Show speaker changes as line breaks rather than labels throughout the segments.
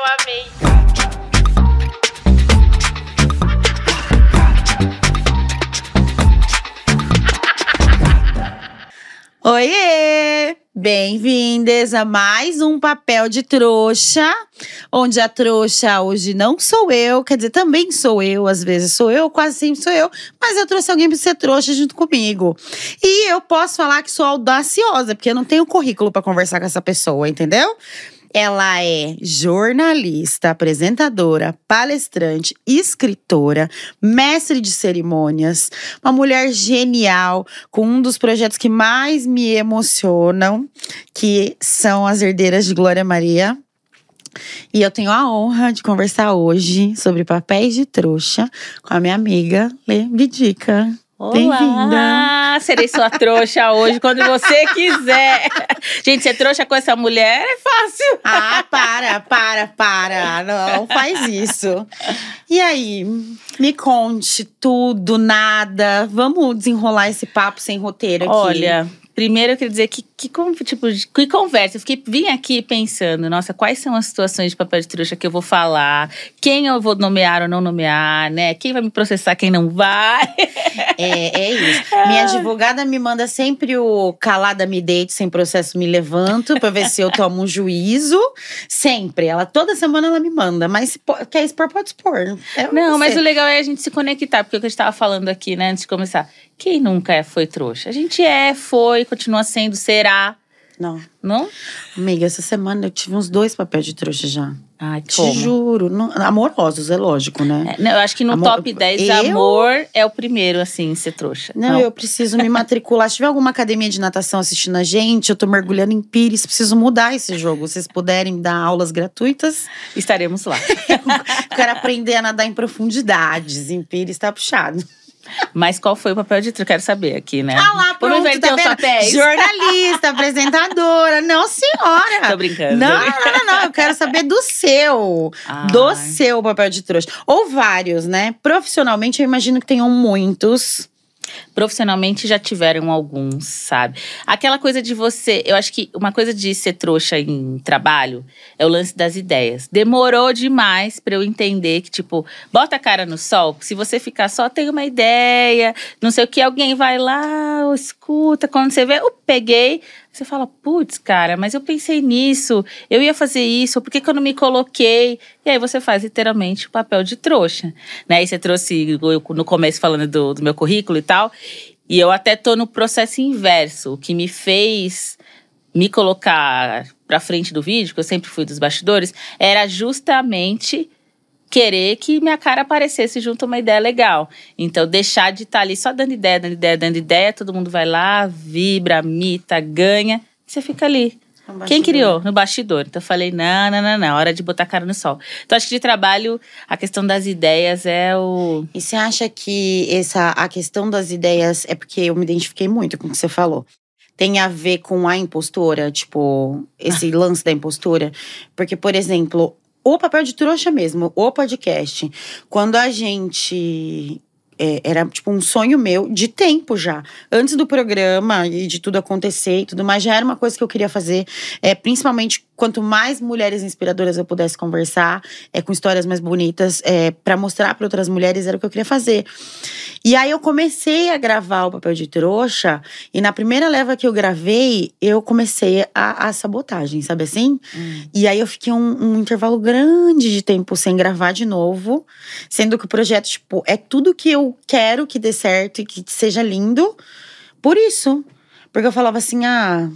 eu amei.
Oiê! Bem-vindas a mais um papel de trouxa, onde a trouxa hoje não sou eu, quer dizer, também sou eu, às vezes sou eu, quase sempre sou eu, mas eu trouxe alguém para ser trouxa junto comigo. E eu posso falar que sou audaciosa, porque eu não tenho currículo para conversar com essa pessoa, entendeu? Ela é jornalista, apresentadora, palestrante, escritora, mestre de cerimônias, uma mulher genial, com um dos projetos que mais me emocionam, que são as herdeiras de Glória Maria. E eu tenho a honra de conversar hoje sobre papéis de trouxa com a minha amiga Lê Bidica.
Olá! Serei sua trouxa hoje, quando você quiser. Gente, ser trouxa com essa mulher é fácil.
Ah, para, para, para. Não faz isso. E aí, me conte tudo, nada. Vamos desenrolar esse papo sem roteiro aqui.
Olha, primeiro eu queria dizer que, que tipo, de- que conversa. Eu fiquei, vim aqui pensando, nossa, quais são as situações de papel de trouxa que eu vou falar? Quem eu vou nomear ou não nomear, né? Quem vai me processar, quem não vai?
É, é isso. Minha advogada me manda sempre o calada me deite, sem processo me levanto, pra ver se eu tomo um juízo. Sempre. Ela, toda semana ela me manda. Mas se quer expor, pode expor. É
Não, mas
você.
o legal é a gente se conectar, porque o que a gente estava falando aqui, né, antes de começar. Quem nunca é, foi trouxa? A gente é, foi, continua sendo, será,
Não.
não?
Amiga, essa semana eu tive uns dois papéis de trouxa já.
Ai,
Te
como?
juro. Não- amorosos, é lógico, né?
É, não, eu acho que no
Amor-
top 10,
eu-
amor é o primeiro, assim, ser trouxa.
Não, eu preciso me matricular. Se tiver alguma academia de natação assistindo a gente, eu tô mergulhando em Pires, preciso mudar esse jogo. Se vocês puderem me dar aulas gratuitas,
Estaremos lá.
eu quero aprender a nadar em profundidades. Em Pires tá puxado.
Mas qual foi o papel de trouxa? Quero saber aqui, né?
Ah lá, pronto,
inverter
tá vendo?
papéis.
Jornalista, apresentadora. Não, senhora.
Tô brincando.
Não, não, não, não. Eu quero saber do seu.
Ai.
Do seu papel de trouxa. Ou vários, né? Profissionalmente, eu imagino que tenham muitos.
Profissionalmente já tiveram alguns, sabe? Aquela coisa de você. Eu acho que uma coisa de ser trouxa em trabalho é o lance das ideias. Demorou demais pra eu entender que, tipo, bota a cara no sol. Se você ficar só, tem uma ideia, não sei o que, alguém vai lá, escuta. Quando você vê, eu peguei. Você fala, putz, cara, mas eu pensei nisso, eu ia fazer isso, por que, que eu não me coloquei? E aí você faz literalmente o papel de trouxa. Né? E você trouxe eu, no começo falando do, do meu currículo e tal. E eu até tô no processo inverso, o que me fez me colocar pra frente do vídeo, que eu sempre fui dos bastidores, era justamente querer que minha cara aparecesse junto a uma ideia legal. Então, deixar de estar ali só dando ideia, dando ideia, dando ideia, todo mundo vai lá, vibra, mita, ganha, você fica ali. Quem criou? No bastidor. Então eu falei, não, não, não, não, hora de botar a cara no sol. Então acho que de trabalho, a questão das ideias é o.
E você acha que essa, a questão das ideias é porque eu me identifiquei muito com o que você falou? Tem a ver com a impostora, tipo, esse lance da impostora? Porque, por exemplo, o papel de trouxa mesmo, o podcast, quando a gente. é, era tipo um sonho meu de tempo já. Antes do programa e de tudo acontecer e tudo mais, já era uma coisa que eu queria fazer. É, principalmente quanto mais mulheres inspiradoras eu pudesse conversar, é, com histórias mais bonitas, é, para mostrar para outras mulheres, era o que eu queria fazer. E aí eu comecei a gravar o papel de trouxa, e na primeira leva que eu gravei, eu comecei a, a sabotagem, sabe assim? E aí eu fiquei um, um intervalo grande de tempo sem gravar de novo, sendo que o projeto, tipo, é tudo que eu quero que dê certo e que seja lindo. Por isso. Porque eu falava assim, ah.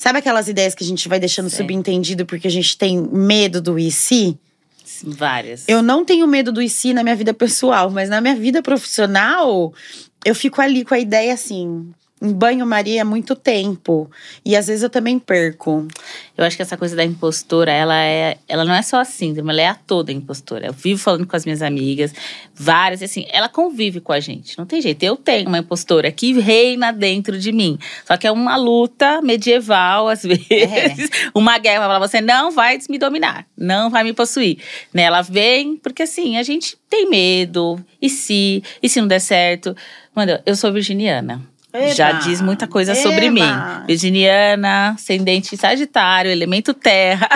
Sabe aquelas ideias que a gente vai deixando
Sei.
subentendido porque a gente tem medo do e se?
Várias.
Eu não tenho medo do e se na minha vida pessoal, mas na minha vida profissional, eu fico ali com a ideia assim. Em banho-maria há muito tempo. E às vezes eu também perco.
Eu acho que essa coisa da impostora, ela é, ela não é só a síndrome, ela é a toda impostora. Eu vivo falando com as minhas amigas, várias, assim, ela convive com a gente. Não tem jeito. Eu tenho uma impostora que reina dentro de mim. Só que é uma luta medieval, às vezes. Uma guerra. Ela você não vai me dominar, não vai me possuir. Né? Ela vem, porque assim, a gente tem medo. E se? E se não der certo? Mano, eu sou virginiana. Já
Eba!
diz muita coisa sobre
Eba!
mim. Virginiana, ascendente Sagitário, elemento terra.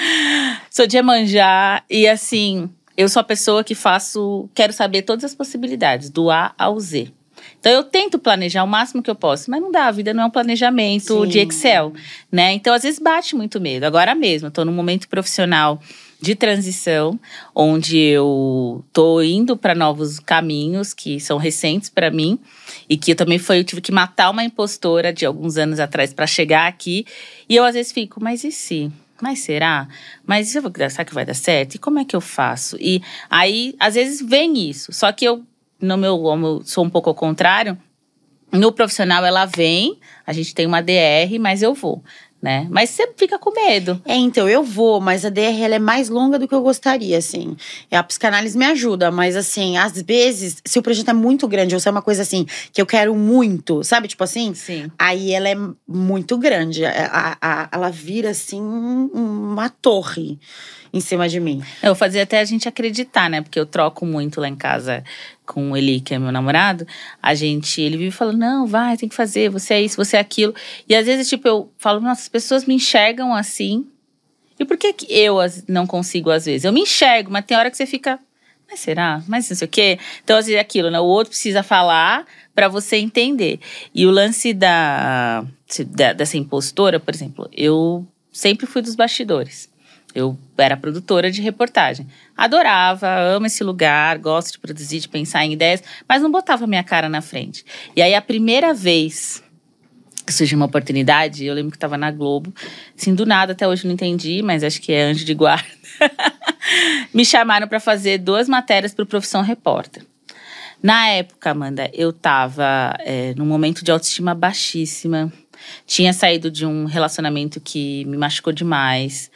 sou de Emanjá e assim, eu sou a pessoa que faço, quero saber todas as possibilidades, do A ao Z. Então eu tento planejar o máximo que eu posso, mas não dá, a vida não é um planejamento
Sim.
de Excel, né? Então às vezes bate muito medo. Agora mesmo, eu tô num momento profissional de transição, onde eu tô indo para novos caminhos que são recentes para mim e que eu também foi, eu tive que matar uma impostora de alguns anos atrás para chegar aqui. E eu às vezes fico, mas e se? Mas será? Mas eu vou será que vai dar certo? E como é que eu faço? E aí, às vezes vem isso. Só que eu, no meu, eu sou um pouco ao contrário, no profissional ela vem, a gente tem uma DR, mas eu vou, né? Mas você fica com medo.
É, então, eu vou, mas a DR é mais longa do que eu gostaria, assim. É, A psicanálise me ajuda, mas assim, às vezes, se o projeto é muito grande, ou se é uma coisa assim, que eu quero muito, sabe? Tipo assim,
Sim.
aí ela é muito grande. A- a- ela vira, assim, um- uma torre em cima de mim.
Eu fazia até a gente acreditar, né? Porque eu troco muito lá em casa com o Eli, que é meu namorado. A gente, ele vive falando, não, vai, tem que fazer, você é isso, você é aquilo. E às vezes, tipo, eu falo, nossa, as pessoas me enxergam assim. E por que, que eu não consigo, às vezes? Eu me enxergo, mas tem hora que você fica. Mas será? Mas não sei o quê. Então, às vezes, é aquilo, né? O outro precisa falar para você entender. E o lance da, da- dessa impostora, por exemplo, eu sempre fui dos bastidores. Eu era produtora de reportagem. Adorava, amo esse lugar, gosto de produzir, de pensar em ideias, mas não botava minha cara na frente. E aí, a primeira vez que surgiu uma oportunidade, eu lembro que estava na Globo, assim, do nada, até hoje não entendi, mas acho que é anjo de guarda. Me chamaram para fazer duas matérias para o Profissão Repórter. Na época, Amanda, eu tava é, num momento de autoestima baixíssima. Tinha saído de um relacionamento que me machucou demais.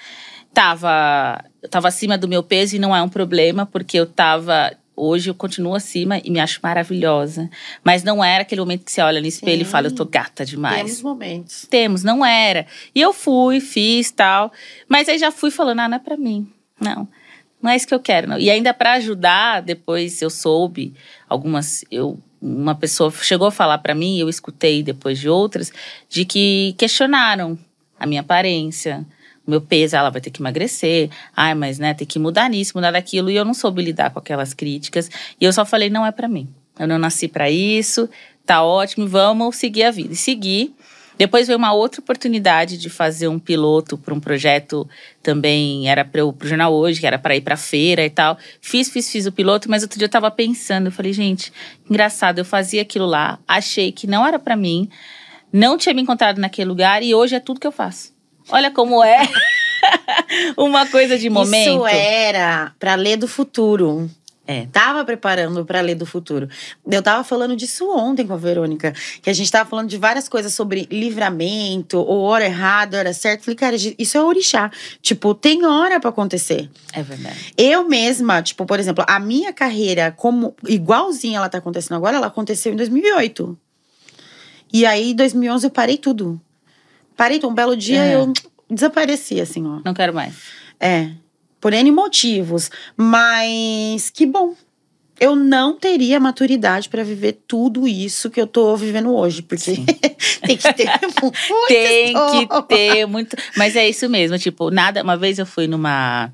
Tava, eu tava acima do meu peso e não é um problema, porque eu tava. Hoje eu continuo acima e me acho maravilhosa. Mas não era aquele momento que você olha no espelho e
Sim.
fala, eu tô gata demais.
Temos momentos.
Temos, não era. E eu fui, fiz tal. Mas aí já fui falando, ah, não é pra mim. Não. Não é isso que eu quero, não. E ainda pra ajudar, depois eu soube, algumas. Eu, uma pessoa chegou a falar pra mim, eu escutei depois de outras, de que questionaram a minha aparência, meu peso, ela vai ter que emagrecer, ai, mas né, tem que mudar nisso, mudar daquilo. E eu não soube lidar com aquelas críticas. E eu só falei, não é pra mim. Eu não nasci pra isso, tá ótimo, vamos seguir a vida. E segui. Depois veio uma outra oportunidade de fazer um piloto para um projeto também, era para o Jornal Hoje, que era para ir para feira e tal. Fiz, fiz, fiz o piloto, mas outro dia eu tava pensando, eu falei, gente, engraçado, eu fazia aquilo lá, achei que não era para mim, não tinha me encontrado naquele lugar e hoje é tudo que eu faço. Olha como é uma coisa de momento.
Isso era pra ler do futuro.
É.
Tava preparando pra ler do futuro. Eu tava falando disso ontem com a Verônica, que a gente tava falando de várias coisas sobre livramento, ou hora errada, hora certa. Falei, cara, isso é orixá. Tipo, tem hora pra acontecer.
É verdade.
Eu mesma, tipo, por exemplo, a minha carreira, como igualzinha ela tá acontecendo agora, ela aconteceu em 2008. E aí, em 2011, eu parei tudo. Parei, então, um belo dia
É.
eu desapareci, assim, ó.
Não quero mais.
É, por N motivos. Mas que bom. Eu não teria maturidade pra viver tudo isso que eu tô vivendo hoje. Porque tem que ter muita
Tem que ter muito. Mas é isso mesmo, tipo, nada. Uma vez eu fui numa,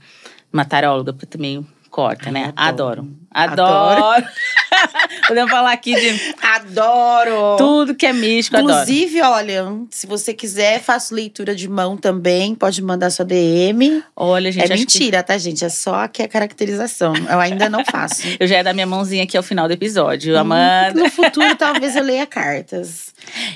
numa taróloga, porque também corta, né?
adoro.
Adoro.
Adoro.
Adoro. Podemos falar aqui de
Adoro!
tudo que é místico, adoro.
Inclusive, olha, se você quiser, faço leitura de mão também. Pode mandar sua DM.
Olha, gente,
é
acho que
mentira, tá, gente? É só aqui a caracterização. Eu ainda não faço.
eu já ia dar minha mãozinha aqui ao final do episódio,
Hum,
Amanda.
No futuro, talvez eu leia cartas.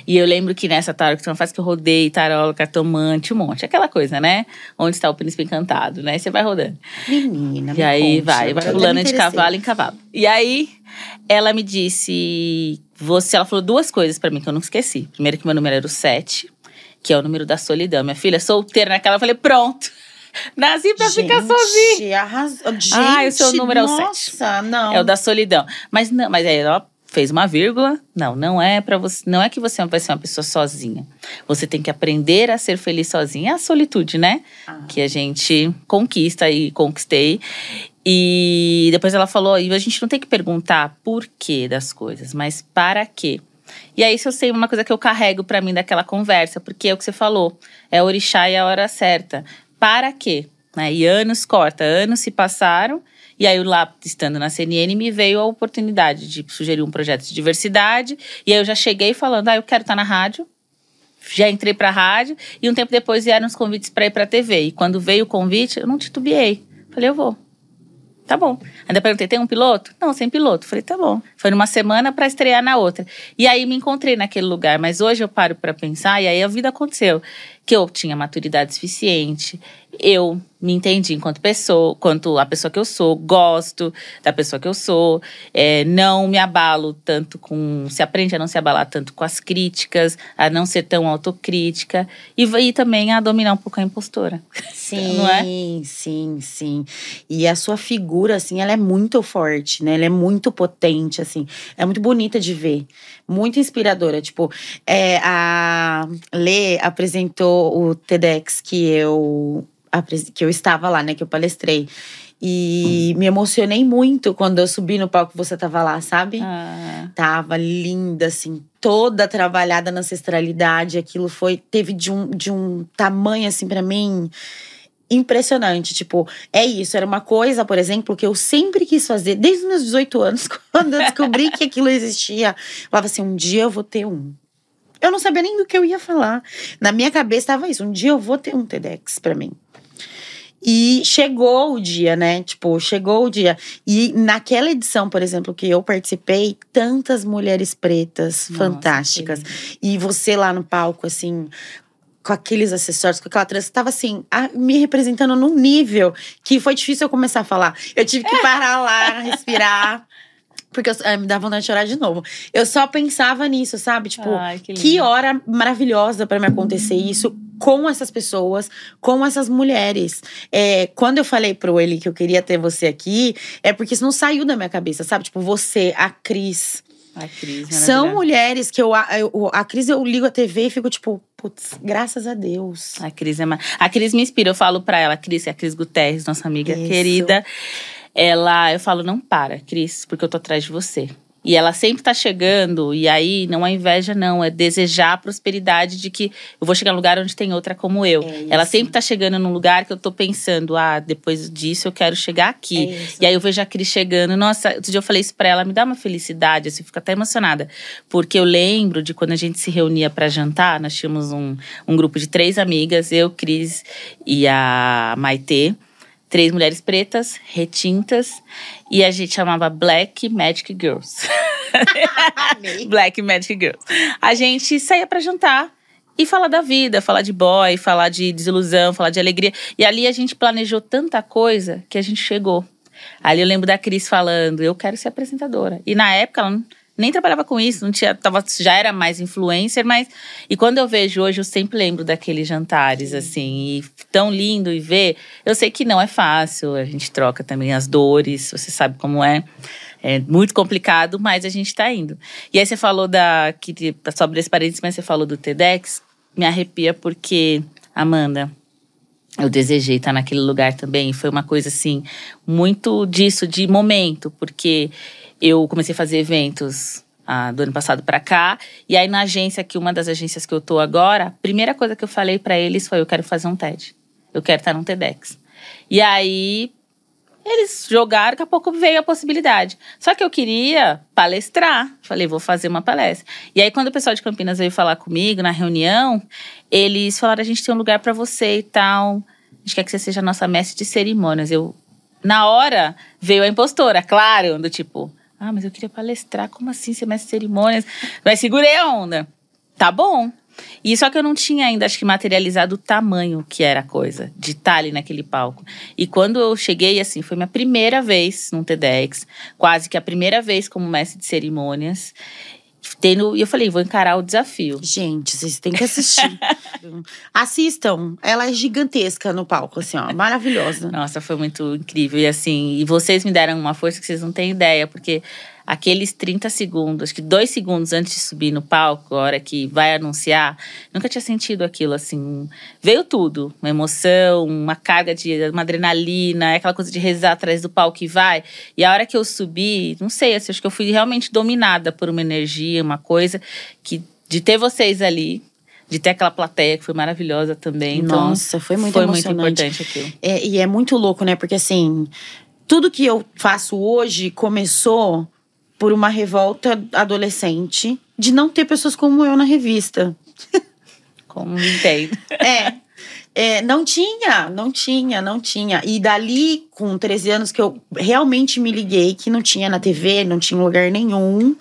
E eu lembro que nessa tarot, que faz que eu rodei taróloga, cartomante, um monte. Aquela coisa, né? Onde está o príncipe encantado, né? Você vai rodando.
Menina,
E
me
aí
conte,
vai, vai pulando de cavalo em cavalo. E aí ela me disse, você, ela falou duas coisas pra mim que eu nunca esqueci. Primeiro que meu número era o 7, que é o número da solidão. Minha filha solteira naquela, eu falei, pronto. Nasci pra ficar sozinha.
Gente, arrasou. Gente,
Ai, o seu número é o sete.
Nossa, não.
É o da solidão. Mas não, mas aí ela fez uma vírgula. Não, não é para você, não é que você vai ser uma pessoa sozinha. Você tem que aprender a ser feliz sozinha. É a solitude, né?
Ah.
Que a gente conquista e conquistei. E depois ela falou, a gente não tem que perguntar por quê das coisas, mas para quê. E aí, isso eu sei uma coisa que eu carrego pra mim daquela conversa, porque é o que você falou, é orixá e a hora certa. Para quê? Né? E anos corta, anos se passaram, e aí, lá, estando na CNN, me veio a oportunidade de sugerir um projeto de diversidade. E aí eu já cheguei falando, ah, eu quero estar na rádio. Já entrei pra rádio. E um tempo depois vieram os convites para ir pra TV. E quando veio o convite, eu não titubeei. Falei, eu vou. Tá bom. Ainda perguntei, tem um piloto? Não, sem piloto. Falei, tá bom. Foi numa semana para estrear na outra. E aí me encontrei naquele lugar. Mas hoje eu paro para pensar, e aí a vida aconteceu. Que eu tinha maturidade suficiente, eu me entendi enquanto pessoa, quanto a pessoa que eu sou, gosto da pessoa que eu sou, é, não me abalo tanto com. Se aprende a não se abalar tanto com as críticas, a não ser tão autocrítica e, e também a dominar um pouco a impostora.
Sim, não é? sim, sim. E a sua figura, assim, ela é muito forte, né? Ela é muito potente, assim. É muito bonita de ver. Muito inspiradora. Tipo, é, a Lê apresentou o TEDx que eu que eu estava lá, né, que eu palestrei. E me emocionei muito quando eu subi no palco você tava lá, sabe?
Ah.
Tava linda, assim, toda trabalhada na ancestralidade. Aquilo foi, teve de um, de um tamanho, assim, para mim, impressionante. Tipo, é isso. Era uma coisa, por exemplo, que eu sempre quis fazer, desde os meus 18 anos, quando eu descobri que aquilo existia. Eu falava assim: um dia eu vou ter um. Eu não sabia nem do que eu ia falar. Na minha cabeça estava isso: um dia eu vou ter um TEDx para mim. E chegou o dia, né? Tipo, chegou o dia. E naquela edição, por exemplo, que eu participei, tantas mulheres pretas Nossa, fantásticas. Que... E você lá no palco, assim, com aqueles acessórios, com aquela trança, tava assim, a, me representando num nível que foi difícil eu começar a falar. Eu tive que parar lá, respirar. Porque eu, ai, me dá vontade de chorar de novo. Eu só pensava nisso, sabe? Tipo,
ai, que,
que, hora maravilhosa para me acontecer isso com essas pessoas, com essas mulheres. É, quando eu falei pro ele que eu queria ter você aqui, é porque isso não saiu da minha cabeça, sabe? Tipo, você, a Cris.
A Cris,
São mulheres que eu, eu. A Cris, eu ligo a TV e fico tipo, putz, graças a Deus.
A Cris é A Cris me inspira, eu falo pra ela, a Cris, é a Cris Guterres, nossa amiga isso. querida. Ela, eu falo, não para, Cris, porque eu tô atrás de você. E ela sempre tá chegando, e aí não é inveja, não, é desejar a prosperidade de que eu vou chegar num lugar onde tem outra como eu. É ela sempre tá chegando num lugar que eu tô pensando, ah, depois disso eu quero chegar aqui. É e aí eu vejo a Cris chegando, nossa, outro dia eu falei isso pra ela, me dá uma felicidade, assim, fico até emocionada. Porque eu lembro de quando a gente se reunia para jantar, nós tínhamos um, um grupo de três amigas, eu, Cris e a Maitê três mulheres pretas, retintas, e a gente chamava Black Magic Girls. Black Magic Girls. A gente saía para jantar e falar da vida, falar de boy, falar de desilusão, falar de alegria. E ali a gente planejou tanta coisa que a gente chegou. Ali eu lembro da Cris falando: eu quero ser apresentadora. E na época ela nem trabalhava com isso, não tinha, tava, já era mais influencer, mas e quando eu vejo hoje, eu sempre lembro daqueles jantares assim, e tão lindo e ver. Eu sei que não é fácil, a gente troca também as dores, você sabe como é. É muito complicado, mas a gente tá indo. E aí você falou da que sobre esse parênteses, mas você falou do TEDx, me arrepia porque Amanda, eu desejei estar naquele lugar também. Foi uma coisa assim, muito disso, de momento, porque eu comecei a fazer eventos ah, do ano passado para cá. E aí, na agência, que uma das agências que eu tô agora, a primeira coisa que eu falei para eles foi: eu quero fazer um TED. Eu quero estar num TEDx. E aí, eles jogaram, daqui a pouco veio a possibilidade. Só que eu queria palestrar. Falei, vou fazer uma palestra. E aí, quando o pessoal de Campinas veio falar comigo na reunião, eles falaram: a gente tem um lugar para você e tal. A gente quer que você seja a nossa mestre de cerimônias. Eu, na hora, veio a impostora, claro, do tipo, ah, mas eu queria palestrar. Como assim ser mestre de cerimônias? Mas segurei a onda. Tá bom. E só que eu não tinha ainda, acho que, materializado o tamanho que era a coisa, de estar ali naquele palco. E quando eu cheguei, assim, foi minha primeira vez num TEDx, quase que a primeira vez como mestre de cerimônias. Tendo, e eu falei, vou encarar o desafio.
Gente, vocês têm que assistir. Assistam. Ela é gigantesca no palco, assim, ó. Maravilhosa.
Nossa, foi muito incrível. E assim, e vocês me deram uma força que vocês não têm ideia, porque aqueles 30 segundos, que dois segundos antes de subir no palco, a hora que vai anunciar, nunca tinha sentido aquilo assim. Veio tudo, uma emoção, uma carga de uma adrenalina, aquela coisa de rezar atrás do palco e vai. E a hora que eu subi, não sei, assim, acho que eu fui realmente dominada por uma energia, uma coisa que de ter vocês ali, de ter aquela plateia que foi maravilhosa também. Então,
Nossa, foi muito
foi muito
emocionante.
importante aquilo.
É, e é muito louco, né? Porque assim, tudo que eu faço hoje começou por uma revolta adolescente de não ter pessoas como eu na revista.
Como entendo.
É. É, não tinha, não tinha, não tinha. E dali, com 13 anos, que eu realmente me liguei que não tinha na TV, não tinha lugar nenhum.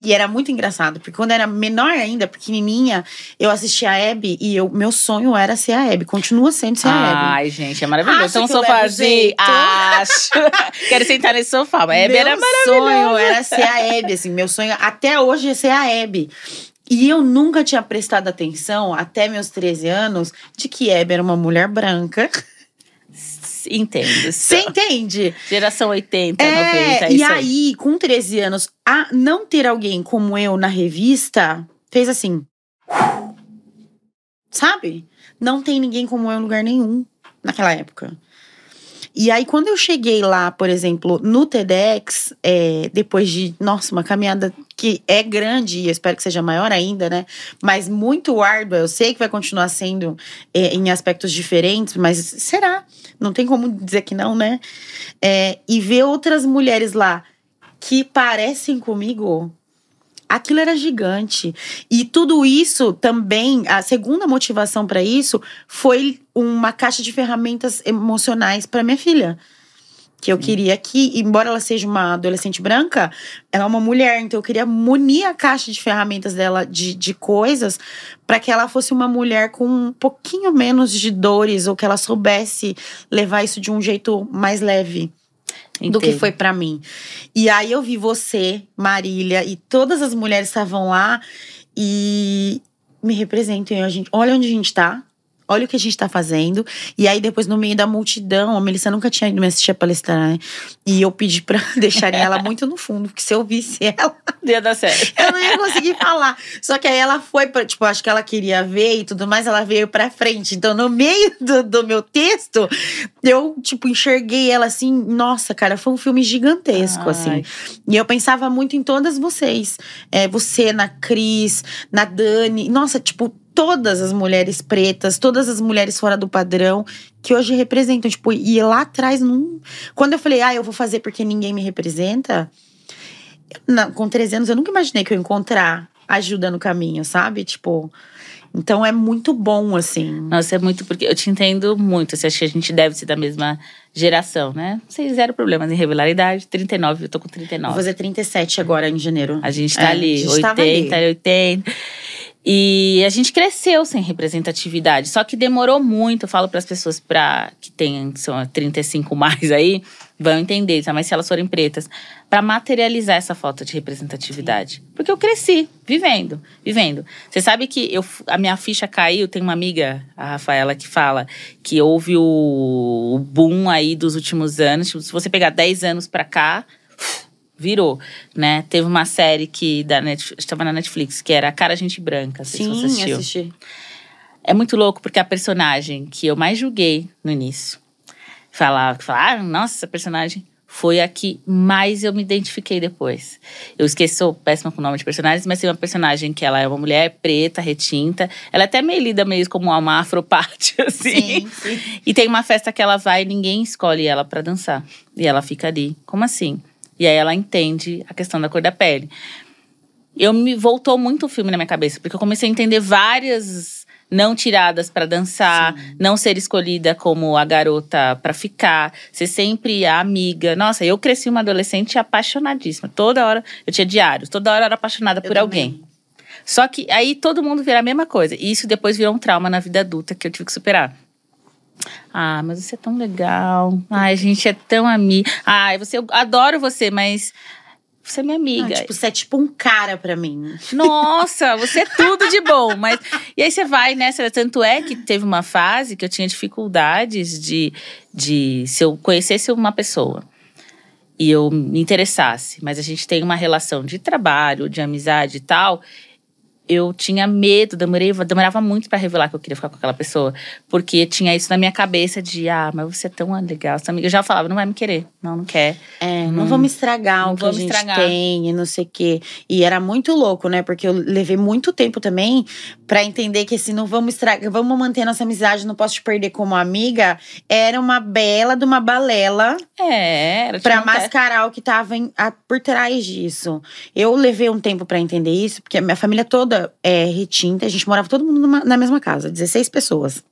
E era muito engraçado, porque quando era menor ainda, pequenininha, eu assistia a Abby e eu, meu sonho era ser a Abby. Continua sendo ser a Abby.
Ai, gente, é maravilhoso.
Acha
Tem um sofazinho. Acho. Quero sentar nesse sofá. Mas a Hebe
meu
era
sonho
maravilhosa.
era ser a Abby, assim. Meu sonho até hoje é ser a Abby. E eu nunca tinha prestado atenção, até meus 13 anos, de que Abby era uma mulher branca.
Entendo.
Você entende?
Geração 80,
É,
90, é
e
aí.
aí, com 13 anos, a não ter alguém como eu na revista fez assim. Sabe? Não tem ninguém como eu em lugar nenhum naquela época. E aí, quando eu cheguei lá, por exemplo, no TEDx, é, depois de, nossa, uma caminhada que é grande, e espero que seja maior ainda, né? Mas muito árdua, eu sei que vai continuar sendo é, em aspectos diferentes, mas será? Não tem como dizer que não, né? É, e ver outras mulheres lá que parecem comigo, aquilo era gigante. E tudo isso também, a segunda motivação para isso foi uma caixa de ferramentas emocionais para minha filha. Que eu queria que, embora ela seja uma adolescente branca, ela é uma mulher, então eu queria munir a caixa de ferramentas dela de, de coisas para que ela fosse uma mulher com um pouquinho menos de dores ou que ela soubesse levar isso de um jeito mais leve do que
Entendo.
foi pra mim. E aí eu vi você, Marília e todas as mulheres estavam lá e me representam. E a gente, olha onde a gente tá. Olha o que a gente tá fazendo. E aí, depois, no meio da multidão, a Melissa nunca tinha ido me assistir a palestrar, né? E eu pedi pra deixarem ela muito no fundo, porque se eu visse ela,
Ia dar certo.
eu não ia conseguir falar. Só que aí ela foi pra, tipo, acho que ela queria ver e tudo mais, ela veio pra frente. Então, no meio do, do meu texto, eu, tipo, enxerguei ela assim, nossa, cara, foi um filme gigantesco,
Ai.
assim. E eu pensava muito em todas vocês. É, você, na Cris, na Dani. Nossa, tipo, todas as mulheres pretas, todas as mulheres fora do padrão, que hoje representam. Tipo, e lá atrás, não. Quando eu falei, ah, eu vou fazer porque ninguém me representa. na- com 13 anos, eu nunca imaginei que eu ia encontrar ajuda no caminho, sabe? Tipo. Então é muito bom, assim.
Nossa, é muito porque eu te entendo muito. Você acha que a gente deve ser da mesma geração, né? Vocês zero problemas em revelar a idade. 39, eu tô com
Vou
39.
fazer 37 agora em janeiro.
A gente tá
É,
ali,
a gente tava
80,
ali.
80. E a gente cresceu sem representatividade. Só que demorou muito, eu falo para as pessoas pra, que têm são 35 mais aí, vão entender, tá? mas se elas forem pretas, para materializar essa falta de representatividade. Porque eu cresci vivendo, vivendo. Você sabe que eu, a minha ficha caiu, tem uma amiga, a Rafaela, que fala que houve o, o boom aí dos últimos anos. Tipo, se você pegar 10 anos pra cá, virou, né? Teve uma série que da Netflix, estava na Netflix, que era Cara Gente Branca, se
Sim,
você assistiu.
assisti.
É muito louco porque a personagem que eu mais julguei no início, falava, falava, ah, nossa, essa personagem foi a que mais eu me identifiquei depois. Eu esqueci, sou péssima com o nome de personagens, mas tem uma personagem que ela é uma mulher preta, retinta. Ela é até meio lida meio como uma afropate, assim.
Sim, sim.
E tem uma festa que ela vai e ninguém escolhe ela pra dançar. E ela fica ali. Como assim? E aí ela entende a questão da cor da pele. Eu me voltou muito o filme na minha cabeça, porque eu comecei a entender várias não tiradas pra dançar, não ser escolhida como a garota pra ficar, ser sempre a amiga. Nossa, eu cresci uma adolescente apaixonadíssima. Toda hora eu tinha diários, toda hora eu era apaixonada por
Eu
alguém.
também.
Só que aí todo mundo vira a mesma coisa. E isso depois virou um trauma na vida adulta que eu tive que superar. Ah, mas você é tão legal. Ai, a gente é tão amiga. Ai, você, eu adoro você, mas você é minha amiga.
Ah, tipo, você é tipo um cara pra mim.
Nossa, você é tudo de bom. Mas e aí você vai nessa. Tanto é que teve uma fase que eu tinha dificuldades de, de se eu conhecesse uma pessoa e eu me interessasse, mas a gente tem uma relação de trabalho, de amizade e tal, eu tinha medo, demorei, demorava muito para revelar que eu queria ficar com aquela pessoa. Porque tinha isso na minha cabeça de, ah, mas você é tão legal, amiga. Eu já falava, não vai me querer, não, não quer.
É, não, não vamos estragar
não
o que a gente estragar. tem e não sei o quê. E era muito louco, né? Porque eu levei muito tempo também para entender que assim, não vamos estragar, vamos manter nossa amizade, não posso te perder como amiga. Era uma bela de uma balela.
É, era
Pra mascarar o que tava em, a, por trás disso. Eu levei um tempo para entender isso, porque a minha família toda é, retinta, a gente morava todo mundo numa, na mesma casa, 16 pessoas.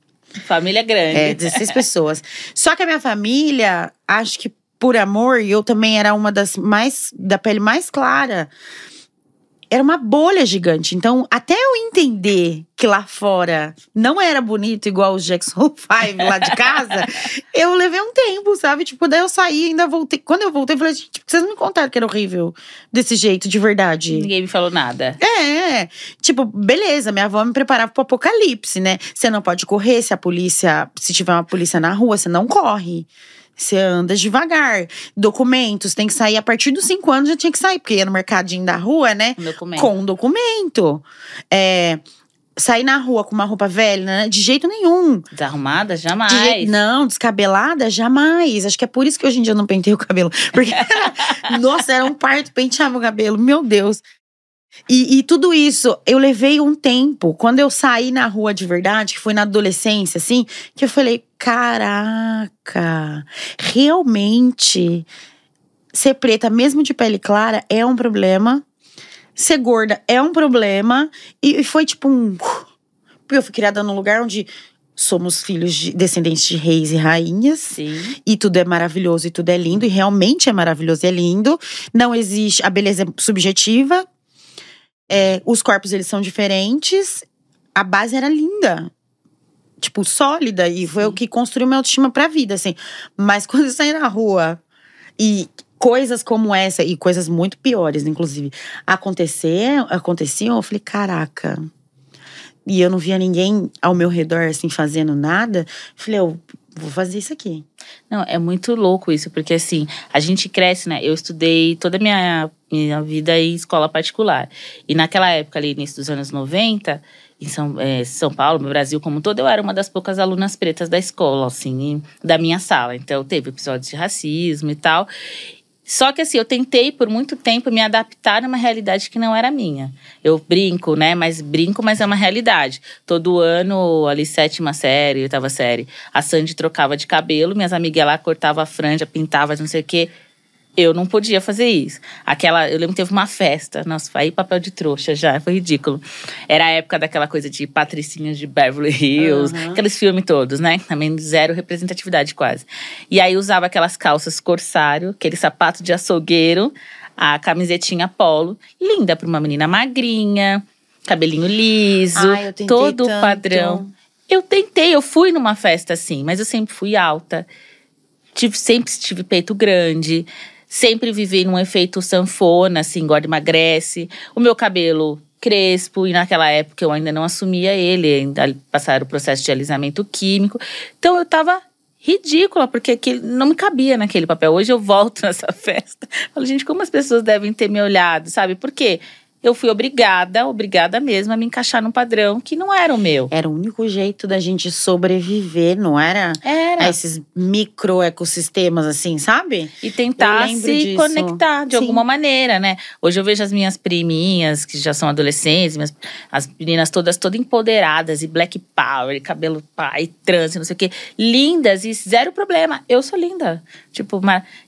Família grande.
É, 16 pessoas. Só que a minha família, acho que por amor, e eu também era uma das mais, da pele mais clara era uma bolha gigante. Então, até eu entender que lá fora não era bonito igual os Jackson 5 lá de casa, eu levei um tempo, sabe? Tipo, daí eu saí ainda voltei. Quando eu voltei, eu falei, tipo, vocês não me contaram que era horrível desse jeito, de verdade.
Ninguém me falou nada.
É, tipo, beleza, minha avó me preparava pro apocalipse, né? Você não pode correr se a polícia, se tiver uma polícia na rua, você não corre. Você anda devagar. Documentos, tem que sair a partir dos cinco anos, já tinha que sair, porque ia no mercadinho da rua, né?
Documento.
Com documento. É, sair na rua com uma roupa velha, né? De jeito nenhum.
Desarrumada? Jamais.
De jeito, não, descabelada? Jamais. Acho que é por isso que hoje em dia eu não pentei o cabelo. Porque, nossa, era um parto pentear meu cabelo. Meu Deus. E, e, tudo isso, eu levei um tempo. Quando eu saí na rua de verdade, que foi na adolescência, assim, que eu falei: caraca, realmente ser preta, mesmo de pele clara, é um problema. Ser gorda é um problema. E, e foi tipo um. Porque eu fui criada num lugar onde somos filhos de descendentes de reis e rainhas.
Sim.
E tudo é maravilhoso e tudo é lindo. E realmente é maravilhoso e é lindo. Não existe. A beleza é subjetiva. É, os corpos, eles são diferentes. A base era linda. Tipo, sólida. E foi o que construiu minha autoestima pra vida, assim. Mas quando eu saí na rua e coisas como essa, e coisas muito piores, inclusive, acontecer, aconteciam, eu falei, caraca. E eu não via ninguém ao meu redor, assim, fazendo nada. Falei, eu vou fazer isso aqui.
Não, é muito louco isso, porque assim, a gente cresce, né? Eu estudei toda a minha, minha vida em escola particular. E naquela época, ali, início dos anos 90, em São, é, São Paulo, no Brasil como um todo, eu era uma das poucas alunas pretas da escola, assim, da minha sala. Então, teve episódios de racismo e tal. Só que assim, eu tentei por muito tempo me adaptar a uma realidade que não era minha. Eu brinco, né? Mas brinco, mas é uma realidade. Todo ano, ali, sétima série, oitava série, a Sandy trocava de cabelo, minhas amigas lá cortava a franja, pintava, não sei o quê eu não podia fazer isso. Aquela, eu lembro que teve uma festa, nossa, aí papel de trouxa já, foi ridículo. Era a época daquela coisa de patricinhas de Beverly Hills, uhum. aqueles filmes todos, né? Também zero representatividade quase. E aí usava aquelas calças corsário, aquele sapato de açougueiro, a camisetinha polo, linda para uma menina magrinha, cabelinho liso,
Ai,
todo
tanto.
padrão. Eu tentei, eu fui numa festa assim, mas eu sempre fui alta. Tive, sempre tive peito grande Sempre vivi num efeito sanfona, assim, engorda emagrece. O meu cabelo crespo, e naquela época eu ainda não assumia ele, ainda passaram o processo de alisamento químico. Então eu tava ridícula, porque aquilo não me cabia naquele papel. Hoje eu volto nessa festa. Falo, gente, como as pessoas devem ter me olhado, sabe? Por quê? Eu fui obrigada, obrigada mesmo, a me encaixar num padrão que não era o meu.
Era o único jeito da gente sobreviver, não era?
Era.
A esses micro ecossistemas, assim, sabe?
E tentar se disso. conectar de Sim. alguma maneira, né? Hoje eu vejo as minhas priminhas, que já são adolescentes, minhas, as meninas todas, todas empoderadas, e black power, e cabelo pai, trans, não sei o quê. Lindas e zero problema. Eu sou linda. Tipo,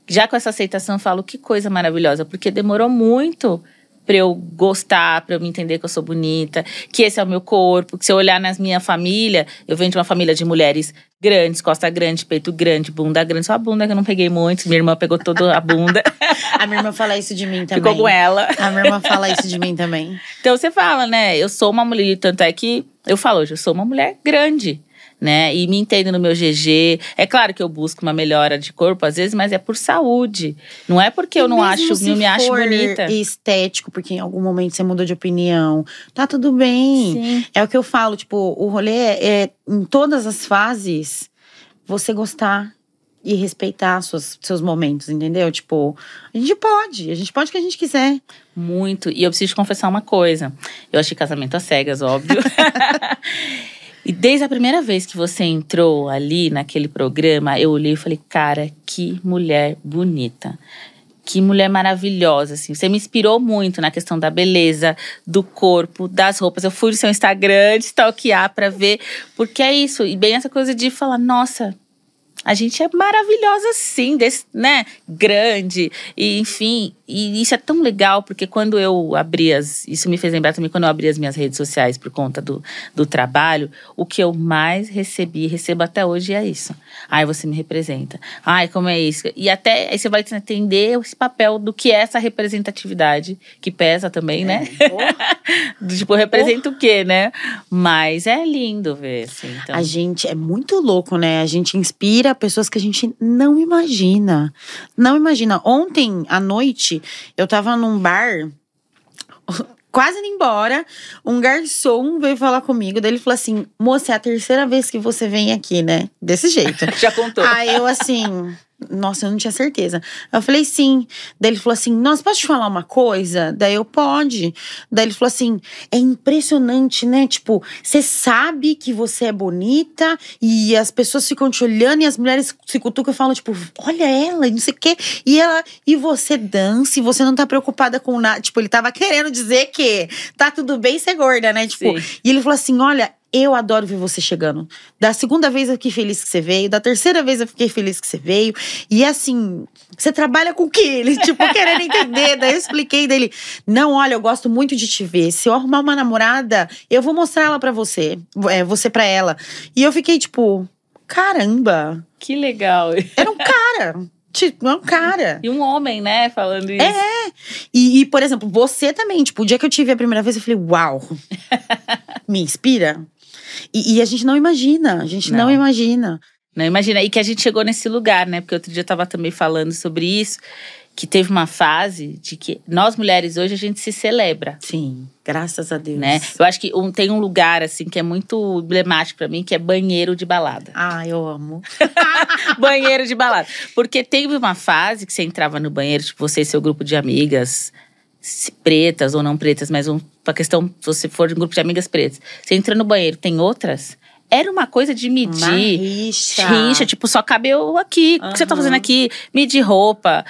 já com essa aceitação, eu falo que coisa maravilhosa, porque demorou muito para eu gostar, para eu me entender que eu sou bonita, que esse é o meu corpo. Que se eu olhar na minha família, eu venho de uma família de mulheres grandes, costa grande, peito grande, bunda grande. Só a bunda que eu não peguei muito. Minha irmã pegou toda a bunda.
a minha irmã fala isso de mim também.
Ficou com ela.
A minha irmã fala isso de mim também.
Então você fala, né? Eu sou uma mulher, tanto é que eu falo hoje, eu sou uma mulher grande né? E me entendo no meu GG. É claro que eu busco uma melhora de corpo às vezes, mas é por saúde. Não é porque e eu não acho, não me acho bonita.
estético, porque em algum momento você mudou de opinião. Tá tudo bem.
Sim.
É o que eu falo, tipo, o rolê é, é em todas as fases você gostar e respeitar suas, seus momentos, entendeu? Tipo, a gente pode, a gente pode o que a gente quiser.
Muito. E eu preciso te confessar uma coisa. Eu achei casamento às cegas, óbvio. e desde a primeira vez que você entrou ali naquele programa, eu olhei e falei, cara, que mulher bonita. Que mulher maravilhosa, assim. Você me inspirou muito na questão da beleza, do corpo, das roupas. Eu fui no seu Instagram stalkear pra ver, porque é isso. E bem essa coisa de falar, nossa, a gente é maravilhosa sim, desse, né? Grande, e enfim. E isso é tão legal, porque quando eu abri as. Isso me fez lembrar também quando eu abri as minhas redes sociais por conta do, do trabalho. O que eu mais recebi, recebo até hoje, é isso. Ai, você me representa. Ai, como é isso? E até aí você vai entender esse papel do que é essa representatividade, que pesa também, né? Do tipo, representa o quê, né? Mas é lindo ver, assim. Então.
A gente é muito louco, né? A gente inspira pessoas que a gente não imagina. Não imagina. Ontem à noite, eu tava num bar. Quase indo embora, um garçom veio falar comigo. Daí ele falou assim: Moça, é a terceira vez que você vem aqui, né? Desse jeito.
Já contou.
Aí eu assim, nossa, eu não tinha certeza. Eu falei sim. Daí ele falou assim: Nossa, posso te falar uma coisa? Daí eu pode. Daí ele falou assim: É impressionante, né? Tipo, você sabe que você é bonita e as pessoas ficam te olhando e as mulheres se cutucam e falam, tipo, olha ela, e não sei o quê. E ela, e você dança e você não tá preocupada com nada. Tipo, ele tava querendo dizer que tá tudo bem ser gorda, né? Tipo,
Sim.
e ele falou assim: Olha, eu adoro ver você chegando. Da segunda vez eu fiquei feliz que você veio, da terceira vez eu fiquei feliz que você veio. E assim, você trabalha com o quê? Ele, tipo, querendo entender. Daí eu expliquei dele: Não, olha, eu gosto muito de te ver. Se eu arrumar uma namorada, eu vou mostrar ela pra você. É, você pra ela. E eu fiquei, tipo, caramba,
Que legal.
era um cara. Tipo, é um cara.
E um homem, né, falando isso.
É. E, e, por exemplo, você também, tipo, o dia que eu te vi a primeira vez, eu falei, uau, me inspira. E, e a gente não imagina, a gente não,
Não.
imagina.
Não, imagina, e que a gente chegou nesse lugar, né? Porque outro dia eu tava também falando sobre isso, que teve uma fase de que nós mulheres hoje a gente se celebra,
Sim, graças a Deus.
né? Eu acho que um- tem um lugar, assim, que é muito emblemático pra mim, que é banheiro de balada.
Ah, eu amo.
banheiro de balada. Porque teve uma fase que você entrava no banheiro, tipo, você e seu grupo de amigas, pretas ou não pretas, mas um, uma questão, se você for de um grupo de amigas pretas, você entra no banheiro, tem outras. Era uma coisa de medir.
Uma rixa.
Rixa, tipo, só cabe eu aqui. O que você tá fazendo aqui? Medir roupa,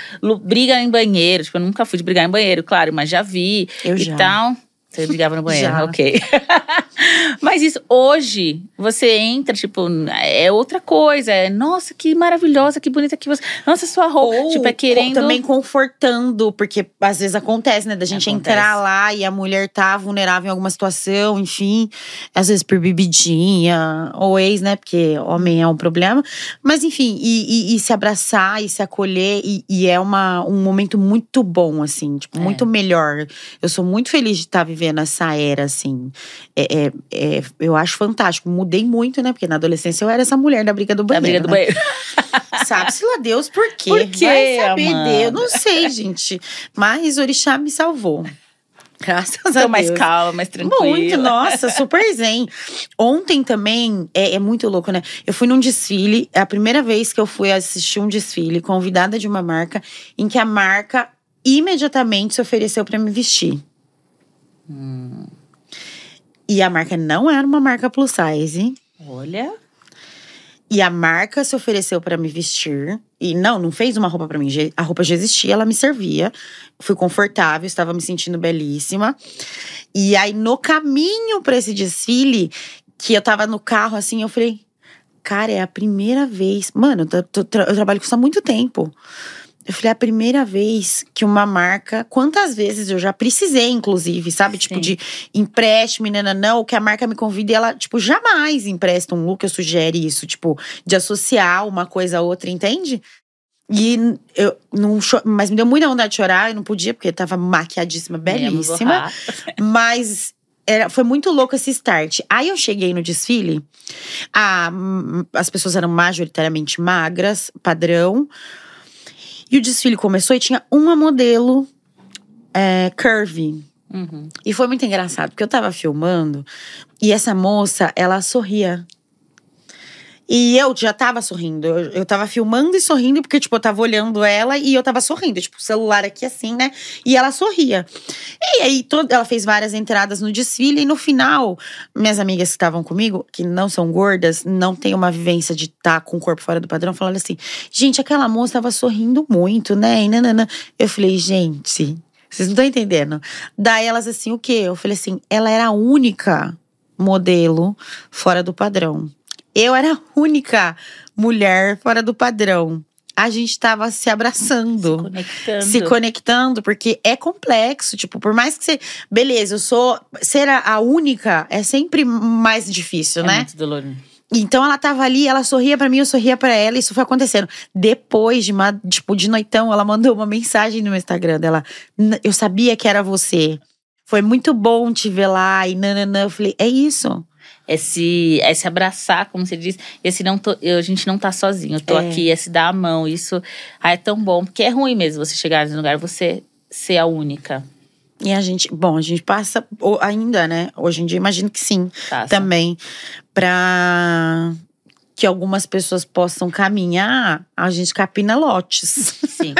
briga em banheiro. Tipo, eu nunca fui de brigar em banheiro, claro, mas já vi.
Eu
e
já.
tal. Você brigava no banheiro,
Já.
ok. mas isso, hoje, você entra, tipo, é outra coisa. É, nossa, que maravilhosa, que bonita que você. Nossa, sua roupa.
Ou
tipo, é querendo.
também confortando, porque às vezes acontece, né? Da gente
Acontece.
entrar lá e a mulher tá vulnerável em alguma situação, enfim. Às vezes por bebidinha, ou ex, né? Porque homem é um problema. Mas enfim, e, e- e se abraçar e se acolher. E, e é uma, um momento muito bom, assim. Tipo,
É.
muito melhor. Eu sou muito feliz de estar vivendo essa era, assim. É, é- é- eu acho fantástico. Mudei muito, né? Porque na adolescência eu era essa mulher da briga do
da
banheiro.
briga do
né?
banheiro.
Sabe-se lá Deus por quê?
Por quê,
Vai saber
Amanda?
Deus. Não sei, gente. Mas Orixá me salvou. Graças a
Tô
Deus.
mais calma, mais tranquila.
Muito, nossa, super zen. Ontem também, é, é muito louco, né? Eu fui num desfile, é a primeira vez que eu fui assistir um desfile, convidada de uma marca, em que a marca imediatamente se ofereceu para me vestir.
Hum,
E a marca não era uma marca plus size.
olha.
E a marca se ofereceu para me vestir. E não, não fez uma roupa para mim. A roupa já existia, ela me servia. Fui confortável, estava me sentindo belíssima. E aí, no caminho para esse desfile, que eu tava no carro assim, eu falei: Cara, é a primeira vez. Mano, eu, tra- eu trabalho com isso há muito tempo. Eu falei, é a primeira vez que uma marca. Quantas vezes eu já precisei, inclusive, sabe? Tipo,
Sim.
de empréstimo nananã, que a marca me convida e ela, tipo, jamais empresta um look, eu sugere isso, tipo, de associar uma coisa a outra, entende? E eu não mas me deu muita vontade de chorar, eu não podia, porque tava maquiadíssima, belíssima. Mas era, foi muito louco esse start. Aí eu cheguei no desfile, a- as pessoas eram majoritariamente magras, padrão. E o desfile começou e tinha uma modelo é, curvy.
Uhum.
E foi muito engraçado, porque eu tava filmando e essa moça, ela sorria. E eu já tava sorrindo. Eu, eu tava filmando e sorrindo, porque, tipo, eu tava olhando ela e eu tava sorrindo. Tipo, o celular aqui assim, né? E ela sorria. E aí, todo, ela fez várias entradas no desfile. E no final, minhas amigas que estavam comigo, que não são gordas, não têm uma vivência de estar com o corpo fora do padrão, falaram assim: gente, aquela moça tava sorrindo muito, né? E nanana. Eu falei, gente. Vocês não estão entendendo. Daí elas assim, o quê? Eu falei assim, ela era a única modelo fora do padrão. Eu era a única mulher fora do padrão. A gente tava se abraçando.
Conectando.
Se conectando, porque é complexo. Tipo, por mais que você. Beleza, eu sou. Ser a única é sempre mais difícil,
é
né?
muito doloroso.
Então ela tava ali, ela sorria pra mim, eu sorria pra ela, isso foi acontecendo. Depois de uma, tipo, de noitão, ela mandou uma mensagem no meu Instagram dela. "N- Eu sabia que era você. Foi muito bom te ver lá e nananã. Eu falei, é isso.
É se, é se abraçar, como você diz. Esse não tô, eu, a gente não tá sozinho. Eu tô
É.
aqui, é se dar a mão. Isso ah, é tão bom. Porque é ruim mesmo você chegar nesse lugar, você ser a única.
E a gente, bom, a gente passa ainda, né? Hoje em dia, imagino que sim,
Tá?
também. Pra que algumas pessoas possam caminhar, a gente capina lotes.
Sim.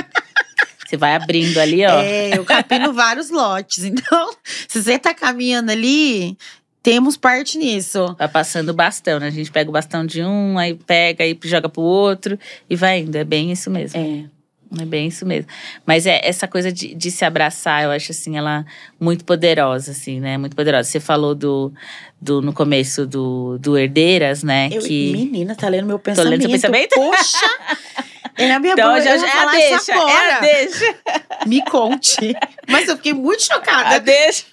você vai abrindo ali, ó.
É, eu capino vários lotes. Então, se você tá caminhando ali, temos parte nisso.
Vai passando o bastão, né? A gente pega o bastão de um, aí pega, aí joga pro outro e vai indo. É bem isso mesmo.
É.
É bem isso mesmo. Mas é essa coisa de, de se abraçar, eu acho assim, ela muito poderosa, assim, né? Muito poderosa. Você falou do, do no começo do, do Herdeiras, né?
Eu,
que
Menina, tá lendo meu
Tô
pensamento.
lendo seu pensamento?
Poxa! É a minha
Então
boa,
já,
eu vou
já é a
falar isso
deixa, é a
agora.
deixa,
Me conte. Mas eu fiquei muito
a
chocada.
deixa.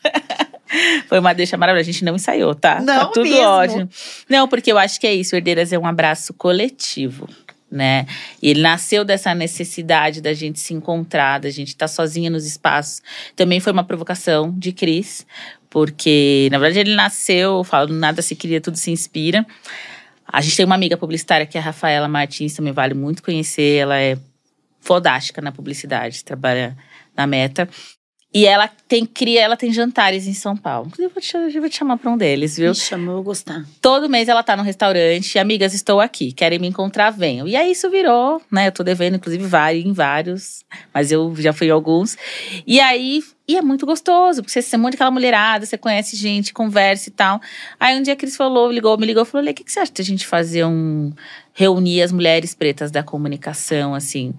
Foi uma deixa maravilhosa. A gente não ensaiou, tá?
Não
tá tudo
mesmo.
ótimo. Não, porque eu acho que é isso. O Herdeiras é um abraço coletivo. Né? E ele nasceu dessa necessidade da gente se encontrar, da gente estar sozinha nos espaços. Também foi uma provocação de Cris, porque, na verdade, ele nasceu, falo, nada se cria, tudo se inspira. A gente tem uma amiga publicitária que é a Rafaela Martins, também vale muito conhecer. Ela é fodástica na publicidade, trabalha na Meta. E ela tem cria, ela tem jantares em São Paulo. Inclusive, eu vou te, chamar- eu vou te chamar para um deles, viu?
Me chama, eu vou gostar.
Todo mês ela tá no restaurante, amigas, estou aqui, querem me encontrar, venham. E aí isso virou, né? Eu tô devendo, inclusive, vários, em vários, mas eu já fui em alguns. E aí, e é muito gostoso, porque você se monta aquela mulherada, você conhece gente, conversa e tal. Aí um dia a Cris falou, ligou, me ligou, falou: o que, que você acha da gente fazer um. reunir as mulheres pretas da comunicação, assim?